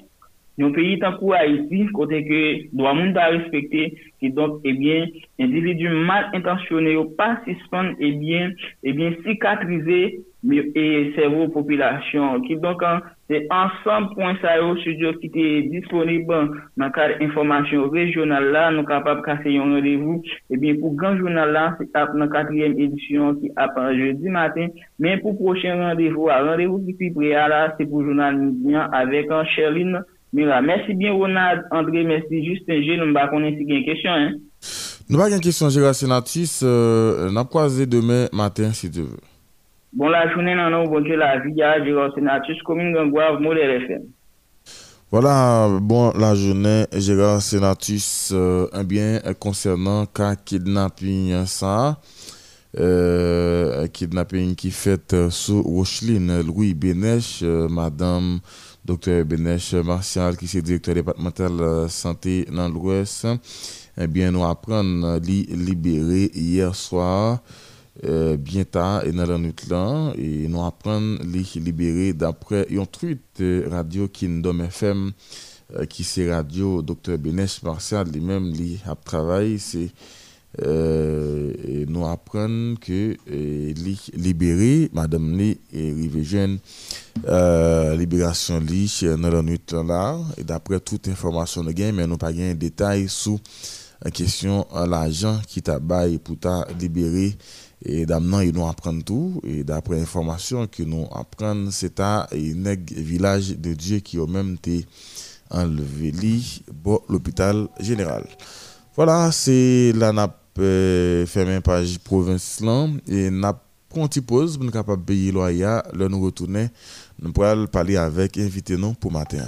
Yon peyi tankou Haiti, kote ke do a moun ta respekte, ki donk, eh ebyen, individu mal intansyoné yo pasispan, ebyen, eh ebyen, eh sikatrize, e servo popilasyon. Ki donk, an, se ansan pon sa yo studio ki te disponib nan kade informasyon rejonal la, nou kapap kase yon revou, ebyen, pou gran jounal la, se ap nan katriyem edisyon ki ap an jeudi matin, men pou prochen randevou, a randevou ki pi prea la, se pou jounal midyan, avek an Sherline, Mira. Merci bien, Ronald, André, merci. Justin G, nous ne connaissons pas une question, hein. Nous pas une question, Gérard Sénatus. Euh, nous croisé demain matin, si tu veux. Bon la journée, non, bon Dieu, la vie, Gérard Sénatus, commune Gangouave, modèle FM. Voilà, bon, la journée, Gérard Sénatus, euh, un bien concernant cas kidnapping, ça, euh, kidnapping qui fait euh, sous Rocheline, Louis Bénèche, euh, Madame Dr Bénèche Martial, qui est directeur départemental euh, santé dans l'Ouest, eh bien, nous apprenons li libéré hier soir. Euh, bien tard et dans la nuit et nous apprenons les libérer d'après un tweet radio Kingdom FM euh, qui c'est radio Dr Benesh Martial lui-même lui a travaillé c'est euh, nous apprenons que li libéré madame li et rive jeune. Libération li dans la nuit là et d'après toute information de gain mais nous pas gain détail sur la question l'argent qui t'a bail pour t'a libérer et d'amenant ils nous apprennent tout. Et d'après information que nous apprenons c'est un village de Dieu qui a même été enlevé li bon l'hôpital général. Voilà c'est la nappe fermée page province là et n'a prend une pause pour nous capable payer loyer le nous retourner nous parler avec invité nous pour matin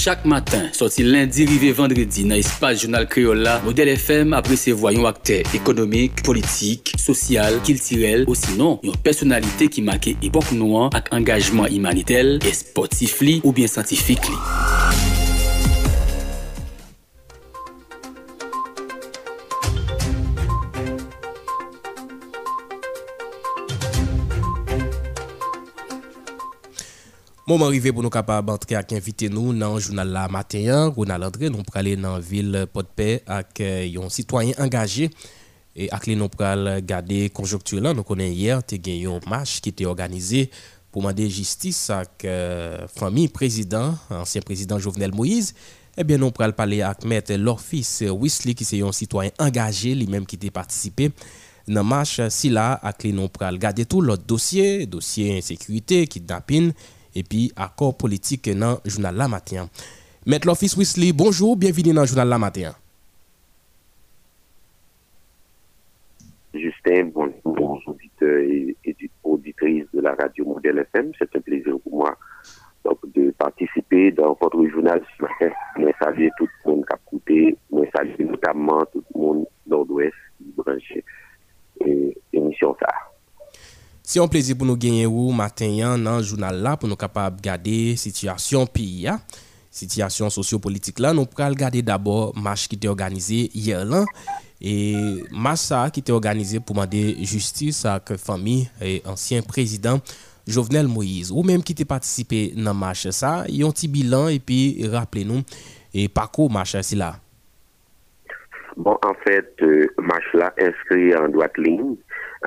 Chak matin, soti lendi rive vendredi nan espas jounal kreola, Model FM apresevoa yon akte ekonomik, politik, sosyal, kiltirel, osinon yon personalite ki make epok nouan ak engajman imanitel, esportif li ou bien santifik li. Moment arrivé pour nous capables d'entrer avec invité nous dans le journal la matin. André, nous pour aller dans la ville Port-de-Paix avec euh, un citoyen engagé. Et avec nous pour garder conjoncture nous connaissons hier, tu gagné un qui était organisé pour demander justice avec euh, famille président, ancien président Jovenel Moïse. Eh bien, nous pourrons parler avec maître Lorfis Wesley, qui est un citoyen engagé, lui-même qui a participé dans match si là, avec nous pourrons garder tout l'autre dossier, dossier insécurité, kidnapping, et puis accord politique dans le journal La Matin. Maître l'Office Wesley, bonjour, bienvenue dans le journal La Matin. Justin, bonjour aux auditeurs et, et auditrices de la radio Modèle FM. C'est un plaisir pour moi de participer dans votre journal ce matin. Tout le monde qui a écouté. Moi, saluer notamment tout le monde nord-ouest qui branche émission ça. C'est un plaisir pour nous gagner ou matin dans le journal là pour nous capable de garder situation pays ya. situation sociopolitique nous pourrons regarder d'abord marche qui était organisé hier là et marche ça qui était organisé pour demander justice à la famille et ancien président Jovenel Moïse ou même qui était participé dans marche ça a un petit bilan et puis rappelez-nous et parcours marche là Bon, en fait, euh, inscrit en droite ligne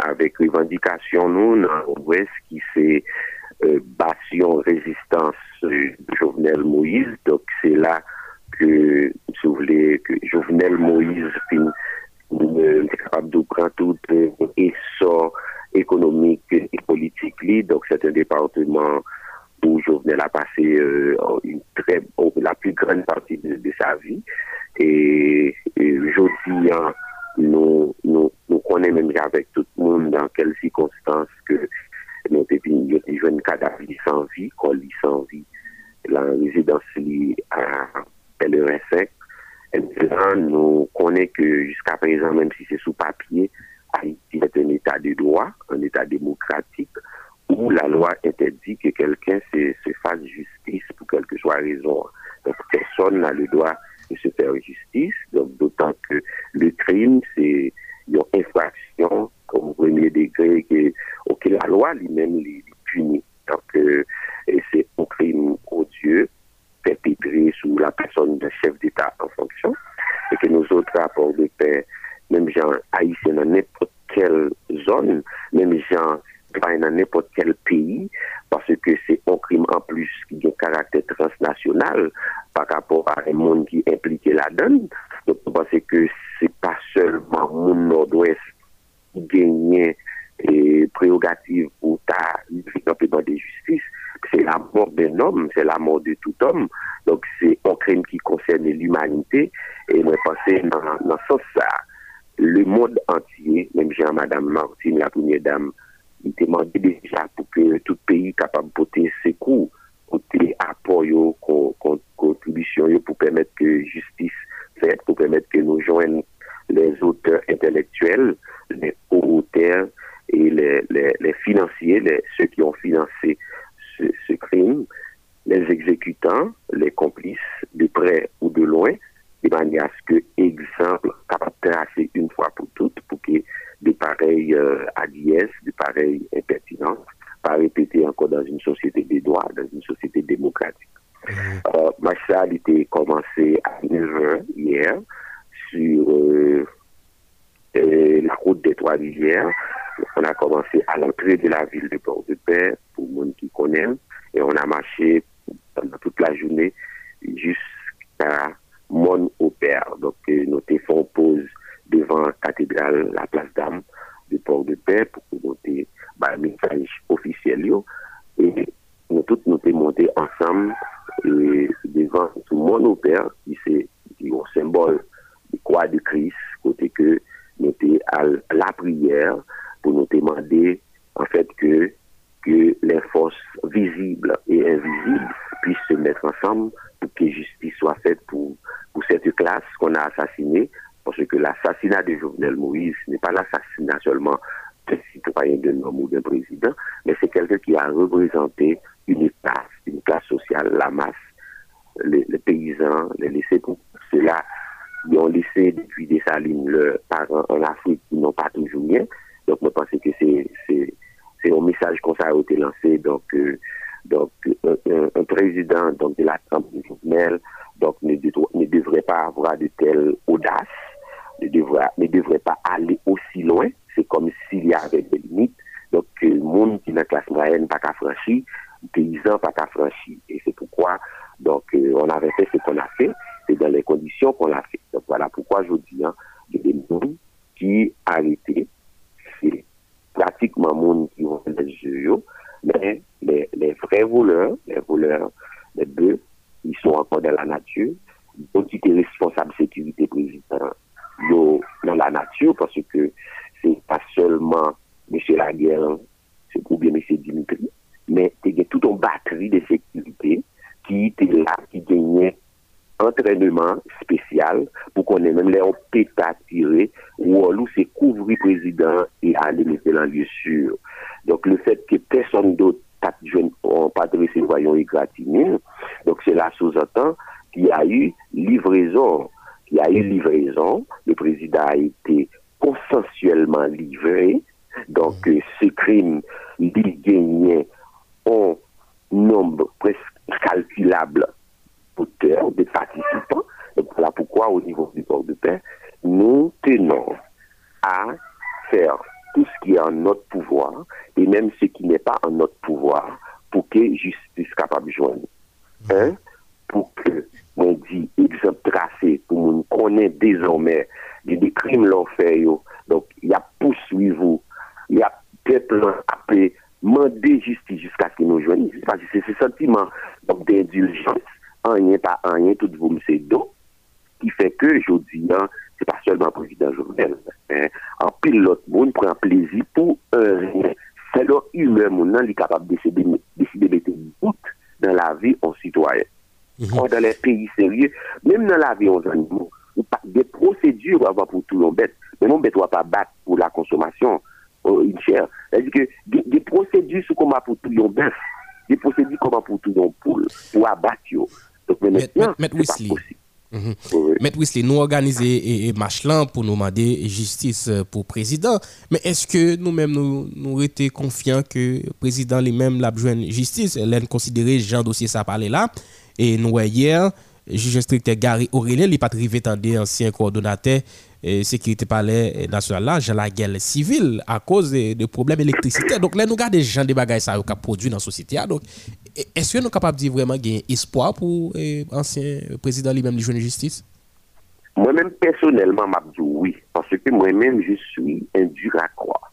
avec revendication nous dans l'Ouest qui c'est euh, bastion résistance euh, de Jovenel Moïse. Donc c'est là que, si vous voulez, que Jovenel Moïse fin, euh, est capable de prendre tout essor économique et politique. Donc, c'est un département où Jovenel a passé euh, très, la plus grande partie de, sa vie. Et, aujourd'hui, hein, nous, nous, connaissons même avec tout le monde dans quelles circonstances que nous avons une cadavre sans vie, lit sans vie, la résidence à LRS5. Et maintenant, nous connaissons que jusqu'à présent, même si c'est sous papier, Haïti est un état de droit, un état démocratique, où la loi interdit que quelqu'un se, fasse justice pour quelque soit raison. Donc personne n'a le droit de se faire justice, donc d'autant que le crime, c'est une infraction au premier degré que, que la loi lui-même les punit. Donc euh, c'est un crime odieux perpétré sous la personne d'un chef d'État en fonction et que nous autres rapports de paix, même gens haïtiens dans n'importe quelle zone, même gens dans n'importe quel pays, parce que c'est un crime en plus qui a un caractère transnational par rapport à un monde qui est impliqué là-dedans. Donc, pense que c'est pas seulement le nord-ouest qui gagne et prérogative pour ta complètement de justice, c'est la mort d'un homme, c'est la mort de tout homme. Donc, c'est un crime qui concerne l'humanité. Et moi, je pense dans, dans ce sens, ça, le monde entier, même Jean, Madame Martine, la première dame, il demandé déjà pour que tout pays capable de porter ses coups, porter apport, contribution pour permettre que justice faite, pour permettre que nous joignent les auteurs intellectuels, les auteurs et les, financiers, ceux qui ont financé ce, crime, les exécutants, les complices, de près ou de loin, de manière à ce que, exemple, capable de tracer une fois pour toutes, pour que des pareilles euh, des pareilles impertinences, pas répéter encore dans une société des droits, dans une société démocratique. Mmh. Euh, ma salle était commencé à 9h hier sur euh, euh, la route des Trois-Rivières. On a commencé à l'entrée de la ville de Port-de-Paix, pour monde qui connaît, et on a marché pendant toute la journée jusqu'à Mon au Père. Donc, nos téléphone pause devant la cathédrale, la place d'âme du port de paix pour noter bah, message officiel. Et nous tous nous montés ensemble devant tout le monde au Père, qui c'est un symbole de croix de Christ, côté que nous à la prière pour nous demander en fait que, que les forces visibles et invisibles puissent se mettre ensemble pour que justice soit faite pour, pour cette classe qu'on a assassinée parce que l'assassinat de Jovenel Moïse n'est pas l'assassinat seulement d'un citoyen, d'un homme ou d'un président, mais c'est quelqu'un qui a représenté une classe, une classe sociale, la masse, les, paysans, les laissés pour cela. Ils ont laissé depuis des salines leurs parents en Afrique qui n'ont pas toujours bien. Donc, je pense que c'est un message qu'on a été lancé. Donc, euh, donc un, président donc, de la de Jovenel donc, ne, devrait pas avoir de telle audace ne devrait, ne devrait pas aller aussi loin. C'est comme s'il y avait des limites. Donc, le monde qui la classe moyenne pas qu'à franchir, paysan pas qu'à franchir. Et c'est pourquoi, donc, euh, on avait fait ce qu'on a fait. C'est dans les conditions qu'on l'a fait. Donc, voilà pourquoi je dis, hein, il y a des gens qui arrêté. C'est pratiquement monde qui ont fait les jeux, mais les, vrais voleurs, les voleurs, les bœufs, ils sont encore dans la nature. Donc, ils étaient responsables sécurité président dans la nature parce que c'est pas seulement M. Laguerre ou bien M. Dimitri, mais il y a toute une batterie de sécurité qui était là, qui gagnait entraînement spécial pour qu'on ait même les pétas tirés ou alors c'est couvrir président et aller mettre en lieu sûr. Donc le fait que personne d'autre n'a pas dressé voyons égratigner, donc cela sous-entend qu'il y a eu livraison il y a eu livraison, le président a été consensuellement livré, donc euh, ce crime, il gagnait un nombre presque calculable d'auteurs, de participants. Et voilà pourquoi, au niveau du port de paix, nous tenons à faire tout ce qui est en notre pouvoir, et même ce qui n'est pas en notre pouvoir, pour que justice capable de joindre. Mhm. Hein? Pour que on dit exemple tracé pour nous connaître désormais des, crimes l'ont fait donc il y a poursuivre il y a peuple a demandé justice jusqu'à ce que nous que c'est ce sentiment d'indulgence, rien pas rien, tout vous me c'est d'eau, qui fait que, je dis, hein, c'est pas seulement le président Jovenel, en l'autre monde prend plaisir pour un rien. C'est humain, mon est capable de décider, de mettre doute dans la vie en citoyen. Or, dans les pays sérieux, même dans la vie en animaux, des procédures avant pour tout le monde, mais non, bête, pas battre pour la consommation euh, une chair. C'est-à-dire que des, des procédures pour tout le monde, des procédures pour tout le monde, pour abattre. Donc, maintenant. Maître Wesley, nous organisons et, là pour nous demander justice pour le président. Mais est-ce que nous-mêmes, nous, nous étions confiants que le président lui-même l'a besoin de justice? L'en considéré, Jean dossier ça parlé là. Et nous, hier, juge instructeur Gary Aurélien, il pas arrivé ancien coordonnateur et sécurité palais national là, dans la guerre civile à cause de, problèmes électricité. Donc là, nous regardons des gens des bagages ça qui produit dans la société. Donc, est-ce que nous sommes capables de dire vraiment qu'il espoir pour l'ancien président lui-même de de justice? Moi-même, personnellement, je dit oui. Parce que moi-même, je suis un dur à croire.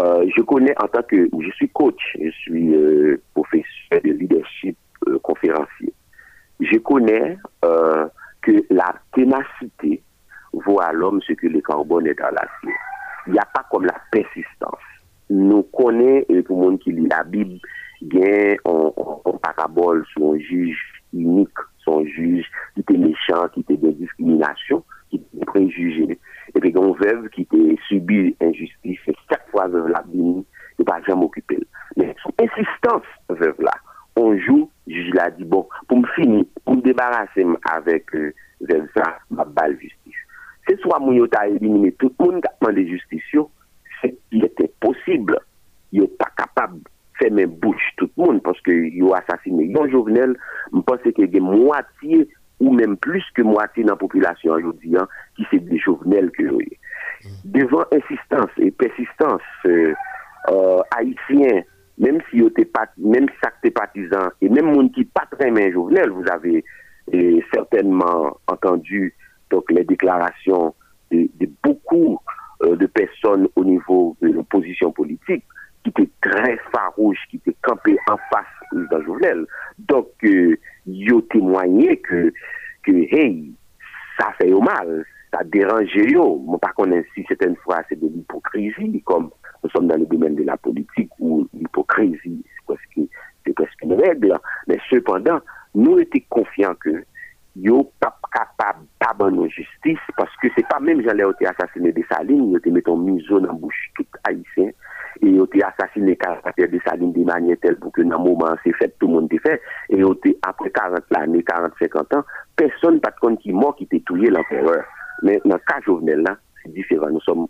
Euh, je connais en tant que, je suis coach, je suis euh, professeur de leadership euh, conférencier. Je connais que la ténacité vaut à l'homme ce que le carbone est dans l'acier. Il n'y a pas comme la persistance. Nous connaissons, tout le monde qui lit la Bible, bien on, parabole sur un juge unique, son juge qui était méchant, qui était de discrimination, qui était préjugé. Et puis, une veuve qui était subi injustice, et chaque fois veuve la béni, ne pas jamais occuper. Mais son insistance, veuve là, on joue, juge l'a dit, bon, pour me finir, pour me débarrasser avec euh, veuve ça, ma balle justice. C'est soit mon a éliminé tout le monde qui a demandé justice, c'est qu'il était possible. N'est pas capable de faire même bouche tout le monde parce qu'il a assassiné. Yon Jovenel, je pense y a moitié ou même plus que moitié dans la population aujourd'hui hein, qui c'est des Jovenel que Devant insistance et persistance euh, euh, haïtien, même si pas, même si partisan et même monde qui pas très bien Jovenel, vous avez euh, certainement entendu donc les déclarations de, beaucoup euh, de personnes au niveau de l'opposition politique qui étaient très farouches, qui étaient campées en face de Jovenel. Donc, euh, ils ont témoigné que, que, hey, ça fait mal, ça dérange yo. Moi, par contre, si certaines fois, c'est de l'hypocrisie, comme nous sommes dans le domaine de la politique, où l'hypocrisie, c'est presque, une règle. Mais cependant, nous étions confiants que yo pas capable d'abandonner justice parce que c'est pas même j'allais été assassiné de Saline, yo te metton museau dans bouche tout haïtien et yo te assassiné caractère de Saline de manière telle pour que dans moment c'est fait tout le monde te fait et yo te après 40 années 40 50 ans personne pas de qui mort qui était tué l'empereur. Mais dans le cas Jovenel là c'est différent. Nous sommes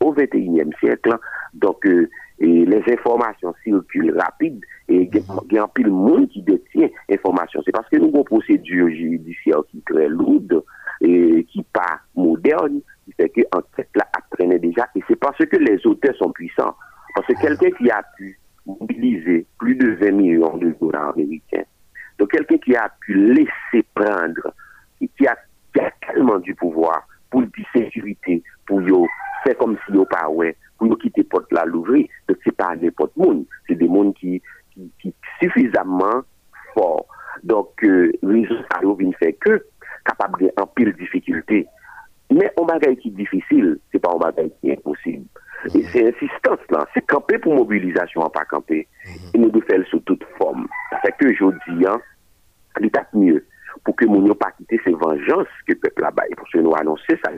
au 21e siècle donc euh, et les informations circulent rapide et il y a un peu de monde qui détient l'information. C'est parce que nous avons une procédure judiciaire qui est très lourde et qui n'est pas moderne, qui fait que tête là traîné déjà. Et c'est parce que les auteurs sont puissants. Parce que quelqu'un qui a pu mobiliser plus de 20 millions de dollars américains, donc quelqu'un qui a pu laisser prendre, et qui a, tellement du pouvoir pour dire sécurité, pour faire comme si yo pas ouais, pour nous quitter porte là l'ouvrir. Donc c'est pas n'importe monde, c'est des mondes qui qui, suffisamment fort. Donc, euh, résultat, il fait que capable de en pile difficulté. Mais un bagage qui difficile, c'est pas un bagage qui est impossible. Et c'est insistance là, c'est camper pour mobilisation, pas camper. Et nous devons faire sous toute forme. Fait que dis, hein, l'état mieux pour que nous pas quitter ces vengeances que le peuple là-bas. Et pour que nous annoncer ça,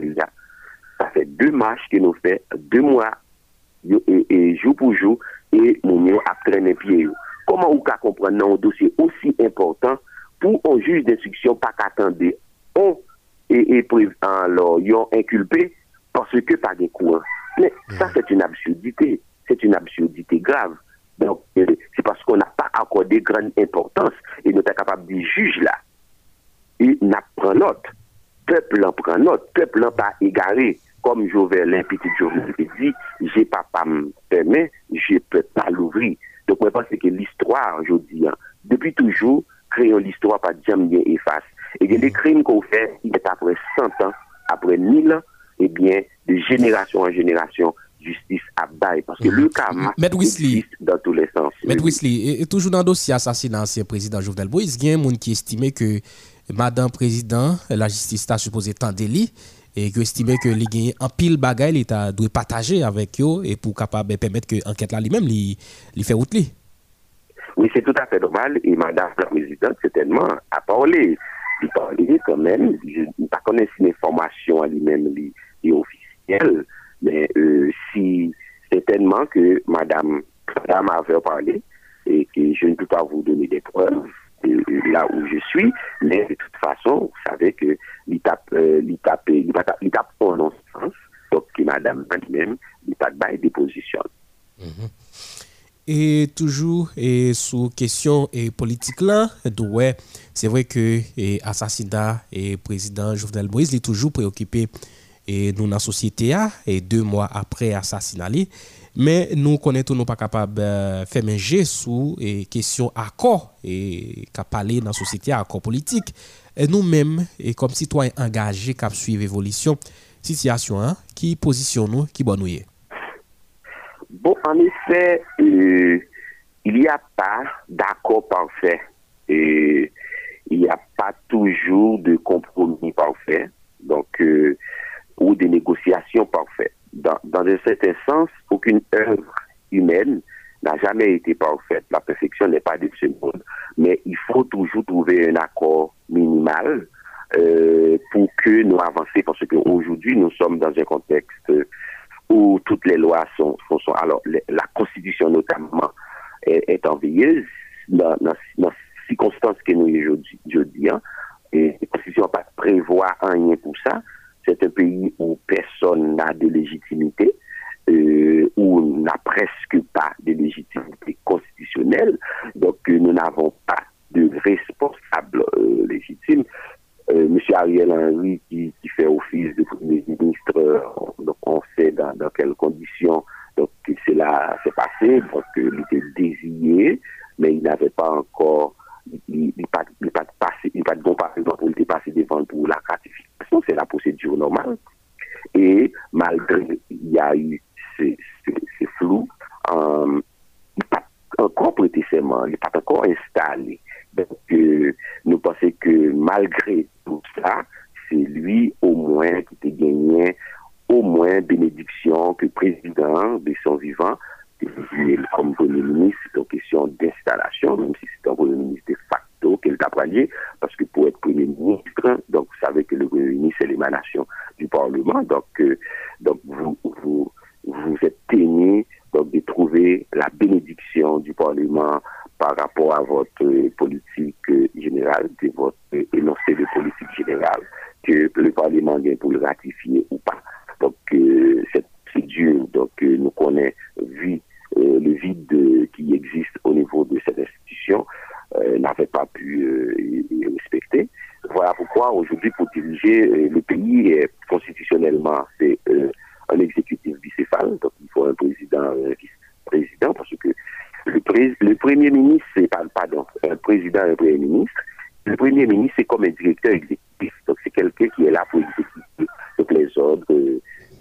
ça fait deux marches que nous faisons, deux mois, jour pour jour, et nous avons traîné pied. Comment vous comprendre un dossier aussi important pour un juge d'instruction pas qu'attendre on et, et inculpé parce que pas de courant. Mais ça c'est une absurdité, c'est une absurdité grave. Donc euh, c'est parce qu'on n'a pas accordé grande importance et nous sommes capables de juger là. Et n'a pris note. Peuple en prend note, peuple n'en pas égaré. Comme Jovel, petit Jovel dit, j'ai pas pas me permettre, je peux pas l'ouvrir. Donc, je pense que l'histoire, je dis, hein, depuis toujours, créons l'histoire pas jamais bien efface. Et les crimes qu'on fait, il est après 100 ans, après 1000 ans, eh bien, de génération en génération, justice à bail. Parce que le karma existe dans tous les sens. M. Wesley, et, toujours dans le dossier assassinat ancien président Jovenel Moïse, il y a un monde qui estimait que Madame Président, la justice a supposé tant délit et que estimait que les gagnants en pile bagaille l'État doit partager avec eux et pour capable permettre que l'enquête là lui-même lui, lui fait Oui, c'est tout à fait normal. Et Madame la Présidente certainement a parlé. Il parlait quand même, je ne connais pas l'information à lui-même est officielle, mais euh, si certainement que Madame, Madame avait parlé et que je ne peux pas vous donner des preuves là où je suis, mais de toute façon, vous savez que l'étape, l'étape, en sens, donc que Madame elle-même, l'étape des positions. Mm-hmm. Et toujours et sous question et politique là, c'est vrai que l'assassinat et président Jovenel Moïse est toujours préoccupé et dans la société a, et deux mois après assassinat Men nou konen tou nou pa kapab euh, fè menje sou e kesyon akor e ka pale nan sositi akor politik. E nou menm e kom sitwoyen angaje kap suiv evolisyon sityasyon an ki pozisyon nou ki bon nou ye. Bon, an efè, euh, il y a pa d'akor parfè. Euh, il y a pa toujou de kompromis parfè. Donc, euh, ou de negosyasyon parfè. Dans, un certain sens, aucune œuvre humaine n'a jamais été parfaite. La perfection n'est pas de ce monde. Mais il faut toujours trouver un accord minimal euh, pour que nous avancions. Parce qu'aujourd'hui, nous sommes dans un contexte où toutes les lois sont... alors, la Constitution notamment est, est enveilleuse dans, dans, dans circonstances que nous aujourd'hui. Hein, la Constitution n'a pas prévoir rien pour ça c'est un pays où personne n'a de légitimité, euh, où n'a presque pas de légitimité constitutionnelle. Donc, euh, nous n'avons pas de responsable euh, légitime. Monsieur Ariel Henry, qui, fait office de Premier ministre, donc on sait dans, quelles conditions donc cela s'est passé, parce qu'il était désigné, mais il n'avait pas encore, il n'a pas, pas passé, il pas bon par il était passé devant pour la ratification c'est la procédure normale. Et malgré il y a eu ces, flous, euh, il n'est pas encore prêté il n'est pas encore installé. Donc, euh, nous pensons que malgré tout ça, c'est lui au moins qui a gagné au moins bénédiction que président de son vivant comme premier ministre, donc question d'installation, même si c'est un premier ministre de facto qu'elle t'a parce que pour être Premier ministre, donc vous savez que le Premier ministre, c'est l'émanation du Parlement, donc, euh, donc vous, vous, vous êtes tenu donc, de trouver la bénédiction du Parlement par rapport à votre politique générale, de votre énoncé de politique générale, que le Parlement vient pour le ratifier ou pas. Donc, euh, cette procédure, donc, euh, nous connaissons, vu le vide qui existe au niveau de cette institution, euh, n'avait pas pu euh, respecter. Voilà pourquoi aujourd'hui, pour diriger euh, le pays, constitutionnellement, c'est un exécutif bicéphale, donc il faut un président, un vice-président, parce que le, premier ministre, c'est pardon, un président, un premier ministre. Le premier ministre, c'est comme un directeur exécutif, donc c'est quelqu'un qui est là pour exécuter donc les ordres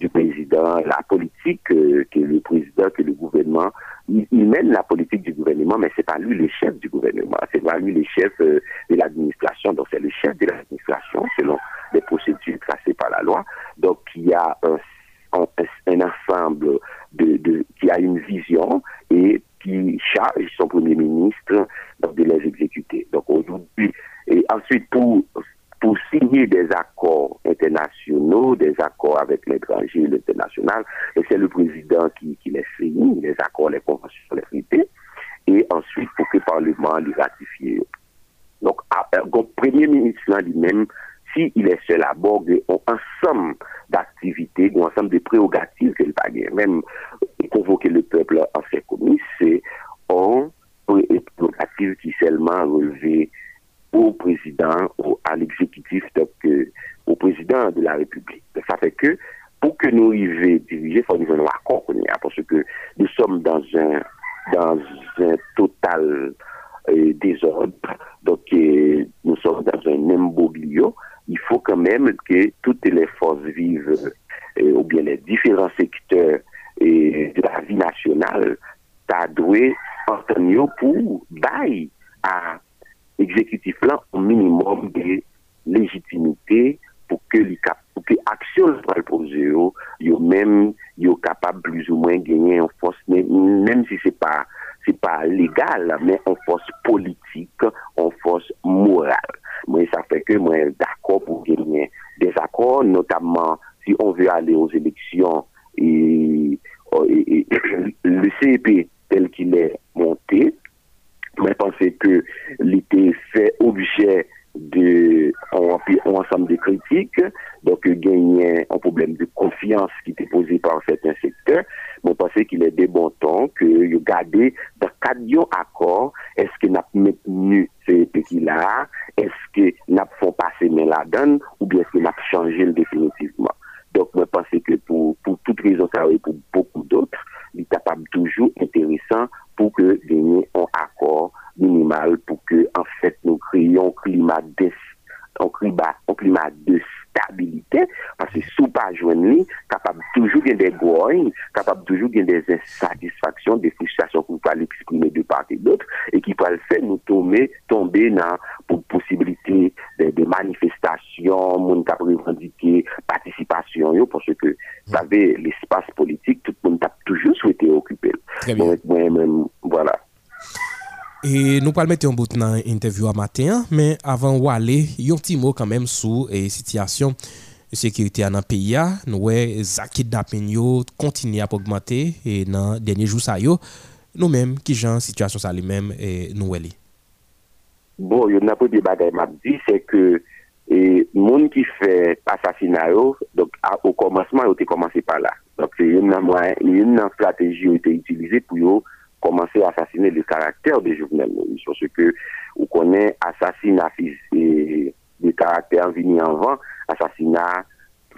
du président, la politique que le président, que le gouvernement il, mène la politique du gouvernement, mais c'est pas lui le chef du gouvernement, c'est pas lui le chef euh, de l'administration, donc c'est le chef de l'administration selon les procédures tracées par la loi. Donc il y a un, ensemble de, qui a une vision et qui charge son premier ministre de les exécuter. Donc aujourd'hui, et ensuite pour pour signer des accords internationaux, des accords avec l'étranger, l'international. Et c'est le président qui, les signe, les accords, les conventions, les traités. Et ensuite, pour que le Parlement les ratifie. Donc, le Premier ministre lui-même, s'il est seul à bord un ensemble d'activités, un ensemble de prérogatives qu'il pas même convoquer le peuple en fait commis, c'est un prérogative qui seulement relevé au président, ou à l'exécutif, euh, au président de la République. Ça fait que pour que nous arrivions diriger, il faut nous un accord parce que nous sommes dans un dans un total euh, désordre. Donc euh, nous sommes dans un imbroglio. Il faut quand même que toutes les forces vives ou bien les différents secteurs de la vie nationale, ça doit entendre pour bailler à exécutif là au minimum de légitimité pour que les pour que action pour proposer yo même yo capable plus ou moins gagner en force même si c'est pas c'est pas légal mais en force politique en force morale moi ça fait que moi d'accord pour gagner des accords notamment si on veut aller aux élections et, et, et le CEP tel qu'il est monté Mwen panse ke li te fè objè de an ansam de kritik, donk genyen an problem de konfians ki te pose par certain sektor, mwen panse ki le de bon ton ke yo gade da kadyon akor, eske nap metenu se peki la, eske nap fon pase men la dan, ou bien eske nap chanje l definitiveman. Donc, je pense que pour, pour toutes raisons, et pour beaucoup d'autres, il est capable toujours intéressant pour que gagner un accord minimal pour que, en fait, nous créions climat un climat, un climat de stabilite, pase sou pa jwen li, kapab toujou gen de goyn, kapab toujou gen de satisfaksyon, de frustrasyon pou pa l'eksprime de part et d'autre, e ki pa l'fè nou tombe, tombe nan pou posibilite de, de manifestasyon, moun kap revendike, patisipasyon yo, pwase ke savè l'espace politik, tout moun tap toujou souwete okupel. Mwen mwen, voilà. Et nous pas mettre en bout dans interview à matin, mais avant d'aller, un petit mot quand même sur la situation de sécurité dans le pays. Nous voyons kidnapping continue à augmenter et dans les derniers jours, nous-mêmes, qui genre situation ça lui-même, nous voyons. Bon, il y a un peu de bagaille dit, c'est que les gens qui fait assassinat, donc au commencement, ils ont commencé par là. Donc, c'est une, une stratégie qui a été utilisée pour commencer à assassiner le caractère de Jovenel Moïse. Parce que on connaît assassinat physique, de caractère venu avant, assassinat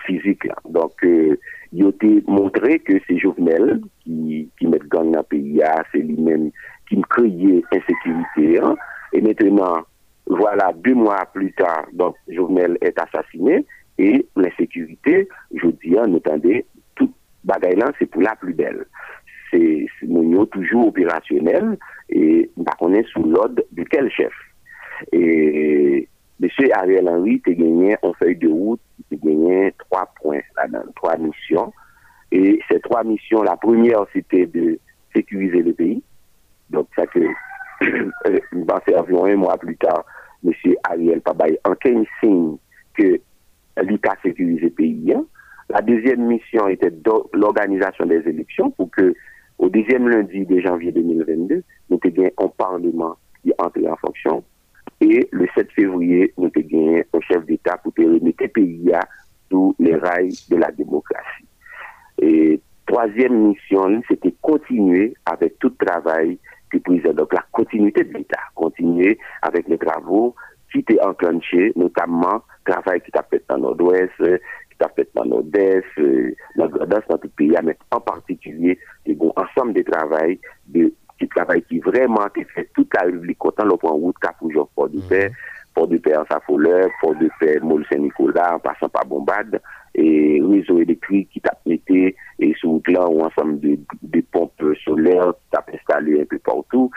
physique. Donc, euh, il a été montré que c'est Jovenel qui, qui met gang dans le pays, c'est lui-même qui crée insécurité. Hein. Et maintenant, voilà, deux mois plus tard, donc Jovenel est assassiné et l'insécurité, je dis, hein, tout bagaille c'est pour la plus belle c'est nous toujours opérationnel et on est sous l'ordre de quel chef. Et M. Ariel Henry a gagné en feuille de route, a gagné trois points là-dedans, trois missions. Et ces trois missions, la première, c'était de sécuriser le pays. Donc, ça que, c'est environ un mois plus tard, M. Ariel Pabay en 15 signe que l'ICA sécurise le pays. Hein. La deuxième mission était l'organisation des élections pour que au deuxième lundi de janvier 2022, nous avons un parlement qui est entré en fonction. Et le 7 février, nous avons un chef d'État pour remettre le pays sous les rails de la démocratie. Et troisième mission, c'était continuer avec tout travail du président. Donc la continuité de l'État, continuer avec les travaux qui étaient enclenchés, notamment travail qui a fait dans le nord-ouest, qui a fait dans nord-est, euh, dans dans tout le pays, mais en particulier ensemble de travail, de qui travail qui vraiment qui fait toute la République autant le point route cap pour Fort de Paix, Fort de Paix en Safoleur, Fort de Paix, Moule Saint-Nicolas, en passant par Bombade, et réseau électrique qui t'a pété, et sous là, ou ensemble de, de pompes solaires qui t'a installé un peu partout,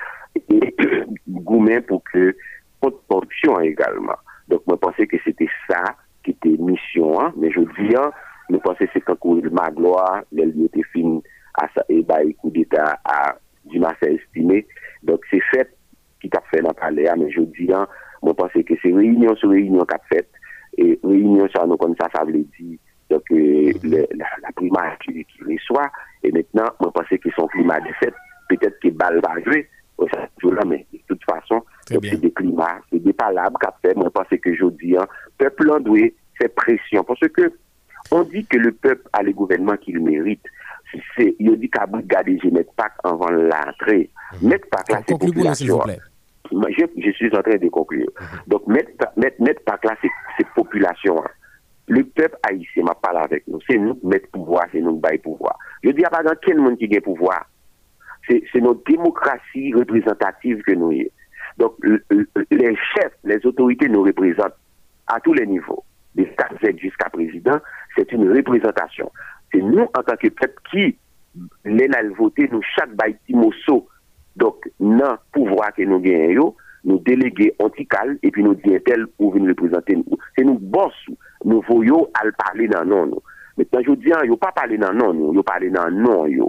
et Goumen pour que, pour corruption également. Donc, moi, je pensais que c'était ça qui était mission, hein, mais je dis, hein, je pensais que c'était encore ma gloire, les lieux étaient finis et bah, coup d'État à Dimanche estimé. Donc, c'est fait qui t'a fait dans le palais, hein, mais je dis, hein, moi, je pense que c'est réunion sur réunion qu'a fait. Et réunion sur nous, comme ça, ça veut dire donc, euh, la, la primature qui reçoit. Et maintenant, moi, je pense que son climat de fait, peut-être que balle va jouer. mais de toute façon, c'est des climats, c'est des palabres qu'a fait. Moi, je pense que je dis, hein, peuple en doit faire pression. Parce que on dit que le peuple a le gouvernement qu'il mérite c'est, il dit qu'à je mettre pas avant l'entrée. Mhm. Mettre pas là, c'est population. Je, je, suis en train de conclure. Mhm. Donc, mettre, mettre, mettre pas là, c'est population. Le peuple haïtien m'a parlé avec nous. C'est nous qui mettons pouvoir, c'est nous qui baillons pouvoir. Je dis, à pas dans quel monde qui a pouvoir? C'est, notre démocratie représentative que nous y Donc, les chefs, les autorités nous représentent à tous les niveaux. Des stades jusqu'à président, c'est une représentation se nou an tanke pep ki lè nan vote nou chak bay ti moso dok nan pouvwa ke nou gen yo nou delege antikal epi nou diyen tel pou veni reprezenten nou se nou bors nou voyo al pale nan non nou metan yo diyan non, yo pa pale nan non nou yo pale nan non yo.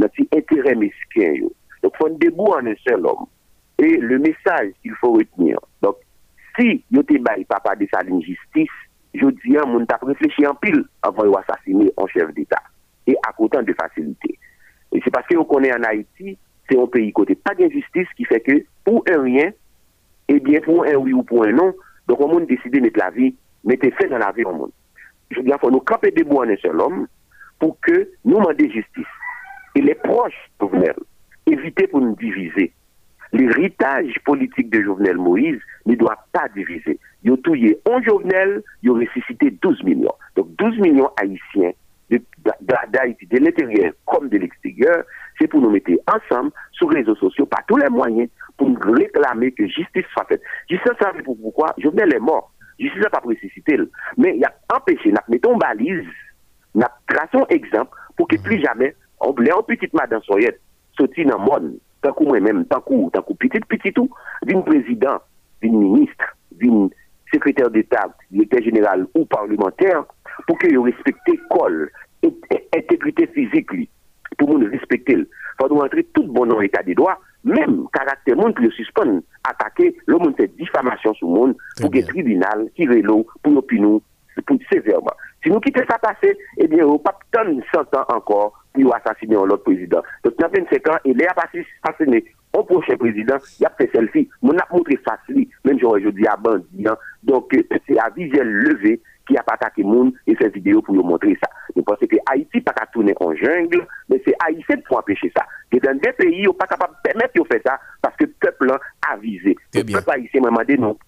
Nan ti entere mesken yo. Dok fon debou an en sel om e le mesaj il fò retenir. Dok si yo te bay papa de sa l'injistis yo diyan moun tap reflechi an pil avan yo asasine an chef d'Etat. E akotan de fasilite. E se paske yo konen an Haiti, se yon peyi kote pa gen justice ki fe ke pou en rien, e bien pou en oui ou pou en non, donk an moun deside met la vi, mette fe nan la vi an moun. Je diyan fò nou kapè debou an en sel om, pou ke nou mande justice. E le proche pou vnel, evite pou nou divize. L'héritage politique de Jovenel Moïse ne doit pas diviser. Yo touye on Jovenel, yo ressuscité 12 millions. Donc 12 millions haïtiens d'Haïti, de l'intérieur comme de l'extérieur, c'est pour nous mettre ensemble sur les réseaux sociaux par tous les moyens pour nous réclamer que justice soit faite. Justice soit faite pourquoi? Jovenel est mort. Justice n'a pas ressuscité. Mais il y a empêché, mettons balise, nous traçons exemple pour que plus jamais on blé en petite madame soyette, sauter dans le monde tant que moi-même, tant que, tant que petit, petit tout, d'un président, d'un ministre, d'un secrétaire d'État, directeur général ou parlementaire, pour que vous respectez col, intégrité physique, pour nous respecter. Il faut nous entrer tout bon dans l'état des droits, même caractère monde pour suspendre, attaquer, le monde fait diffamation sur le monde, pour que le tribunal tire l'eau, pour pour pour sévèrement. Si nous quittons ça passer, eh bien, on pas tant 100 ans encore pour assassiner l'autre président. Donc, dans 25 ans, il est assassiné au prochain président, il a fait selfie. Mon a montré facile, même j'aurais dit à bandit. Donc, c'est à visuel levé qui a pas attaqué le monde et fait vidéo pour nous montrer ça. Je pense que Haïti pas qu'à tourner en jungle, mais c'est Haïtien pour empêcher ça. Et dans des pays, on pas capable de permettre de faire ça parce que le peuple a visé. Le peuple haïtien m'a demandé non.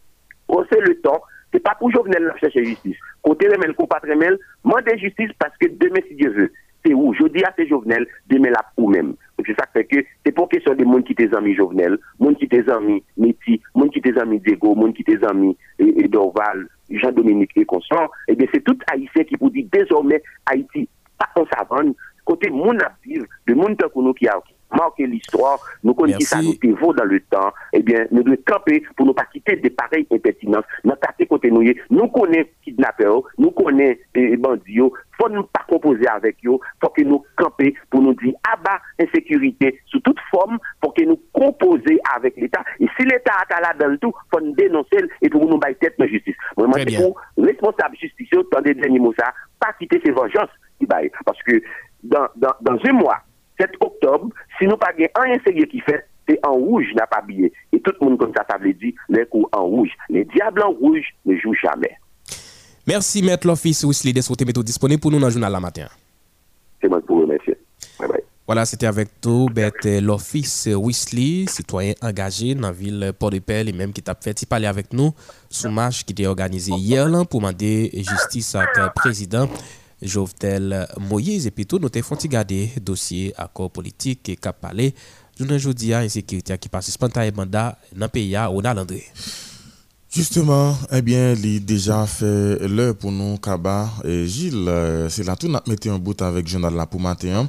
On sait le temps, c'est pas pour Jovenel la chercher justice. Côté remel, pas remel, mandez justice parce que demain, si Dieu veut, c'est où? Je dis à ces Jovenel, demain là ou même? C'est ça fait que c'est pour question des monde qui tes amis Jovenel, monde qui tes amis Métis, monde qui tes amis Diego, monde qui tes amis et, Dorval, Jean-Dominique et consort. Et bien c'est tout Haïtien qui vous dit désormais Haïti, pas en savane, côté mon actif, de monde qui a marqué l'histoire, nous connaissons ça nous vaut dans le temps, eh bien, nous devons camper pour ne pas quitter des pareilles impertinences. Nous côté nous, nous connaissons kidnappeurs, nous connaissons les bandits, faut nous pas composer avec eux, faut que nous camper pour nous dire abat insécurité sous toute forme, pour que nous composer avec l'État. Et si l'État a là dans le tout, faut nous dénoncer et pour nous bailler tête de justice. Moi, c'est pour responsable justice, dans des derniers mots ça, pas quitter ces vengeances Parce que dans, dans, dans un mois, 7 octobre, si nous pas un sérieux qui fait, c'est en rouge n'a pas billet. Et tout le monde comme ça, ça veut dire les coups en rouge. Les diables en rouge ne jouent jamais. Merci, Maître L'Office Wesley, d'être méthodes disponible pour nous dans le journal la matin. C'est moi pour vous. Bye bye. Voilà, c'était avec tout l'Office Wesley, citoyen engagé dans la ville Port-de-Paix, et même qui t'a fait parler avec nous sur marche qui était organisé hier pour demander justice à le président Jovenel Moïse. Et puis tout, nous avons garder dossier accord politique et cap parler. Nous avons insécurité qui passe spontanément dans le pays où on a André. Justement, eh bien, il a déjà fait l'heure pour nous, Kaba et Gilles. C'est là tout, nous mis un bout avec Journal là pour matin.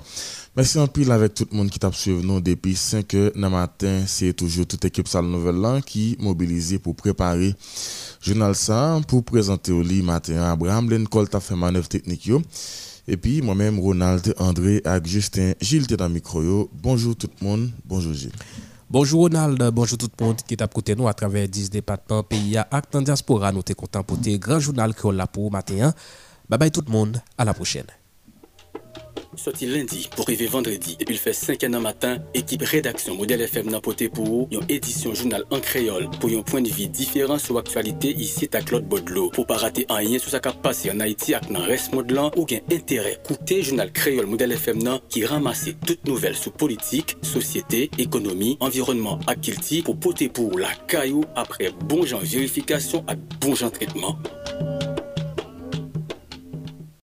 Merci en pile avec tout le monde qui t'a suivi nous depuis 5 heures le matin. C'est toujours toute équipe Salle Nouvelle qui mobilisée pour préparer Journal ça pour présenter au lit matin. Abraham Lencol t'a fait manœuvre technique. Et puis moi-même, Ronald, André et Justin, Gilles, t'es dans le micro. Bonjour tout le monde. Bonjour Gilles. Bonjour Ronald, bonjour tout le monde qui est à côté nous à travers 10 départements pays à acte diaspora. Nous sommes pour grand journal que pour matin. Bye bye tout le monde, à la prochaine. Soti lendi pou rive vendredi Depi l fè 5 an an matan Ekip redaksyon model FM nan pote pou ou Yon edisyon jounal an kreol Pou yon poen vi diferan sou aktualite Isi ta Claude Baudelo Pou pa rate an yen sou sa ka pase an Haiti ak nan res modlan Ou gen entere koute jounal kreol model FM nan Ki ramase tout nouvel sou politik Sosyete, ekonomi, environnement ak kilti Pou pote pou ou la kayou Apre bon jan verifikasyon ak bon jan tretman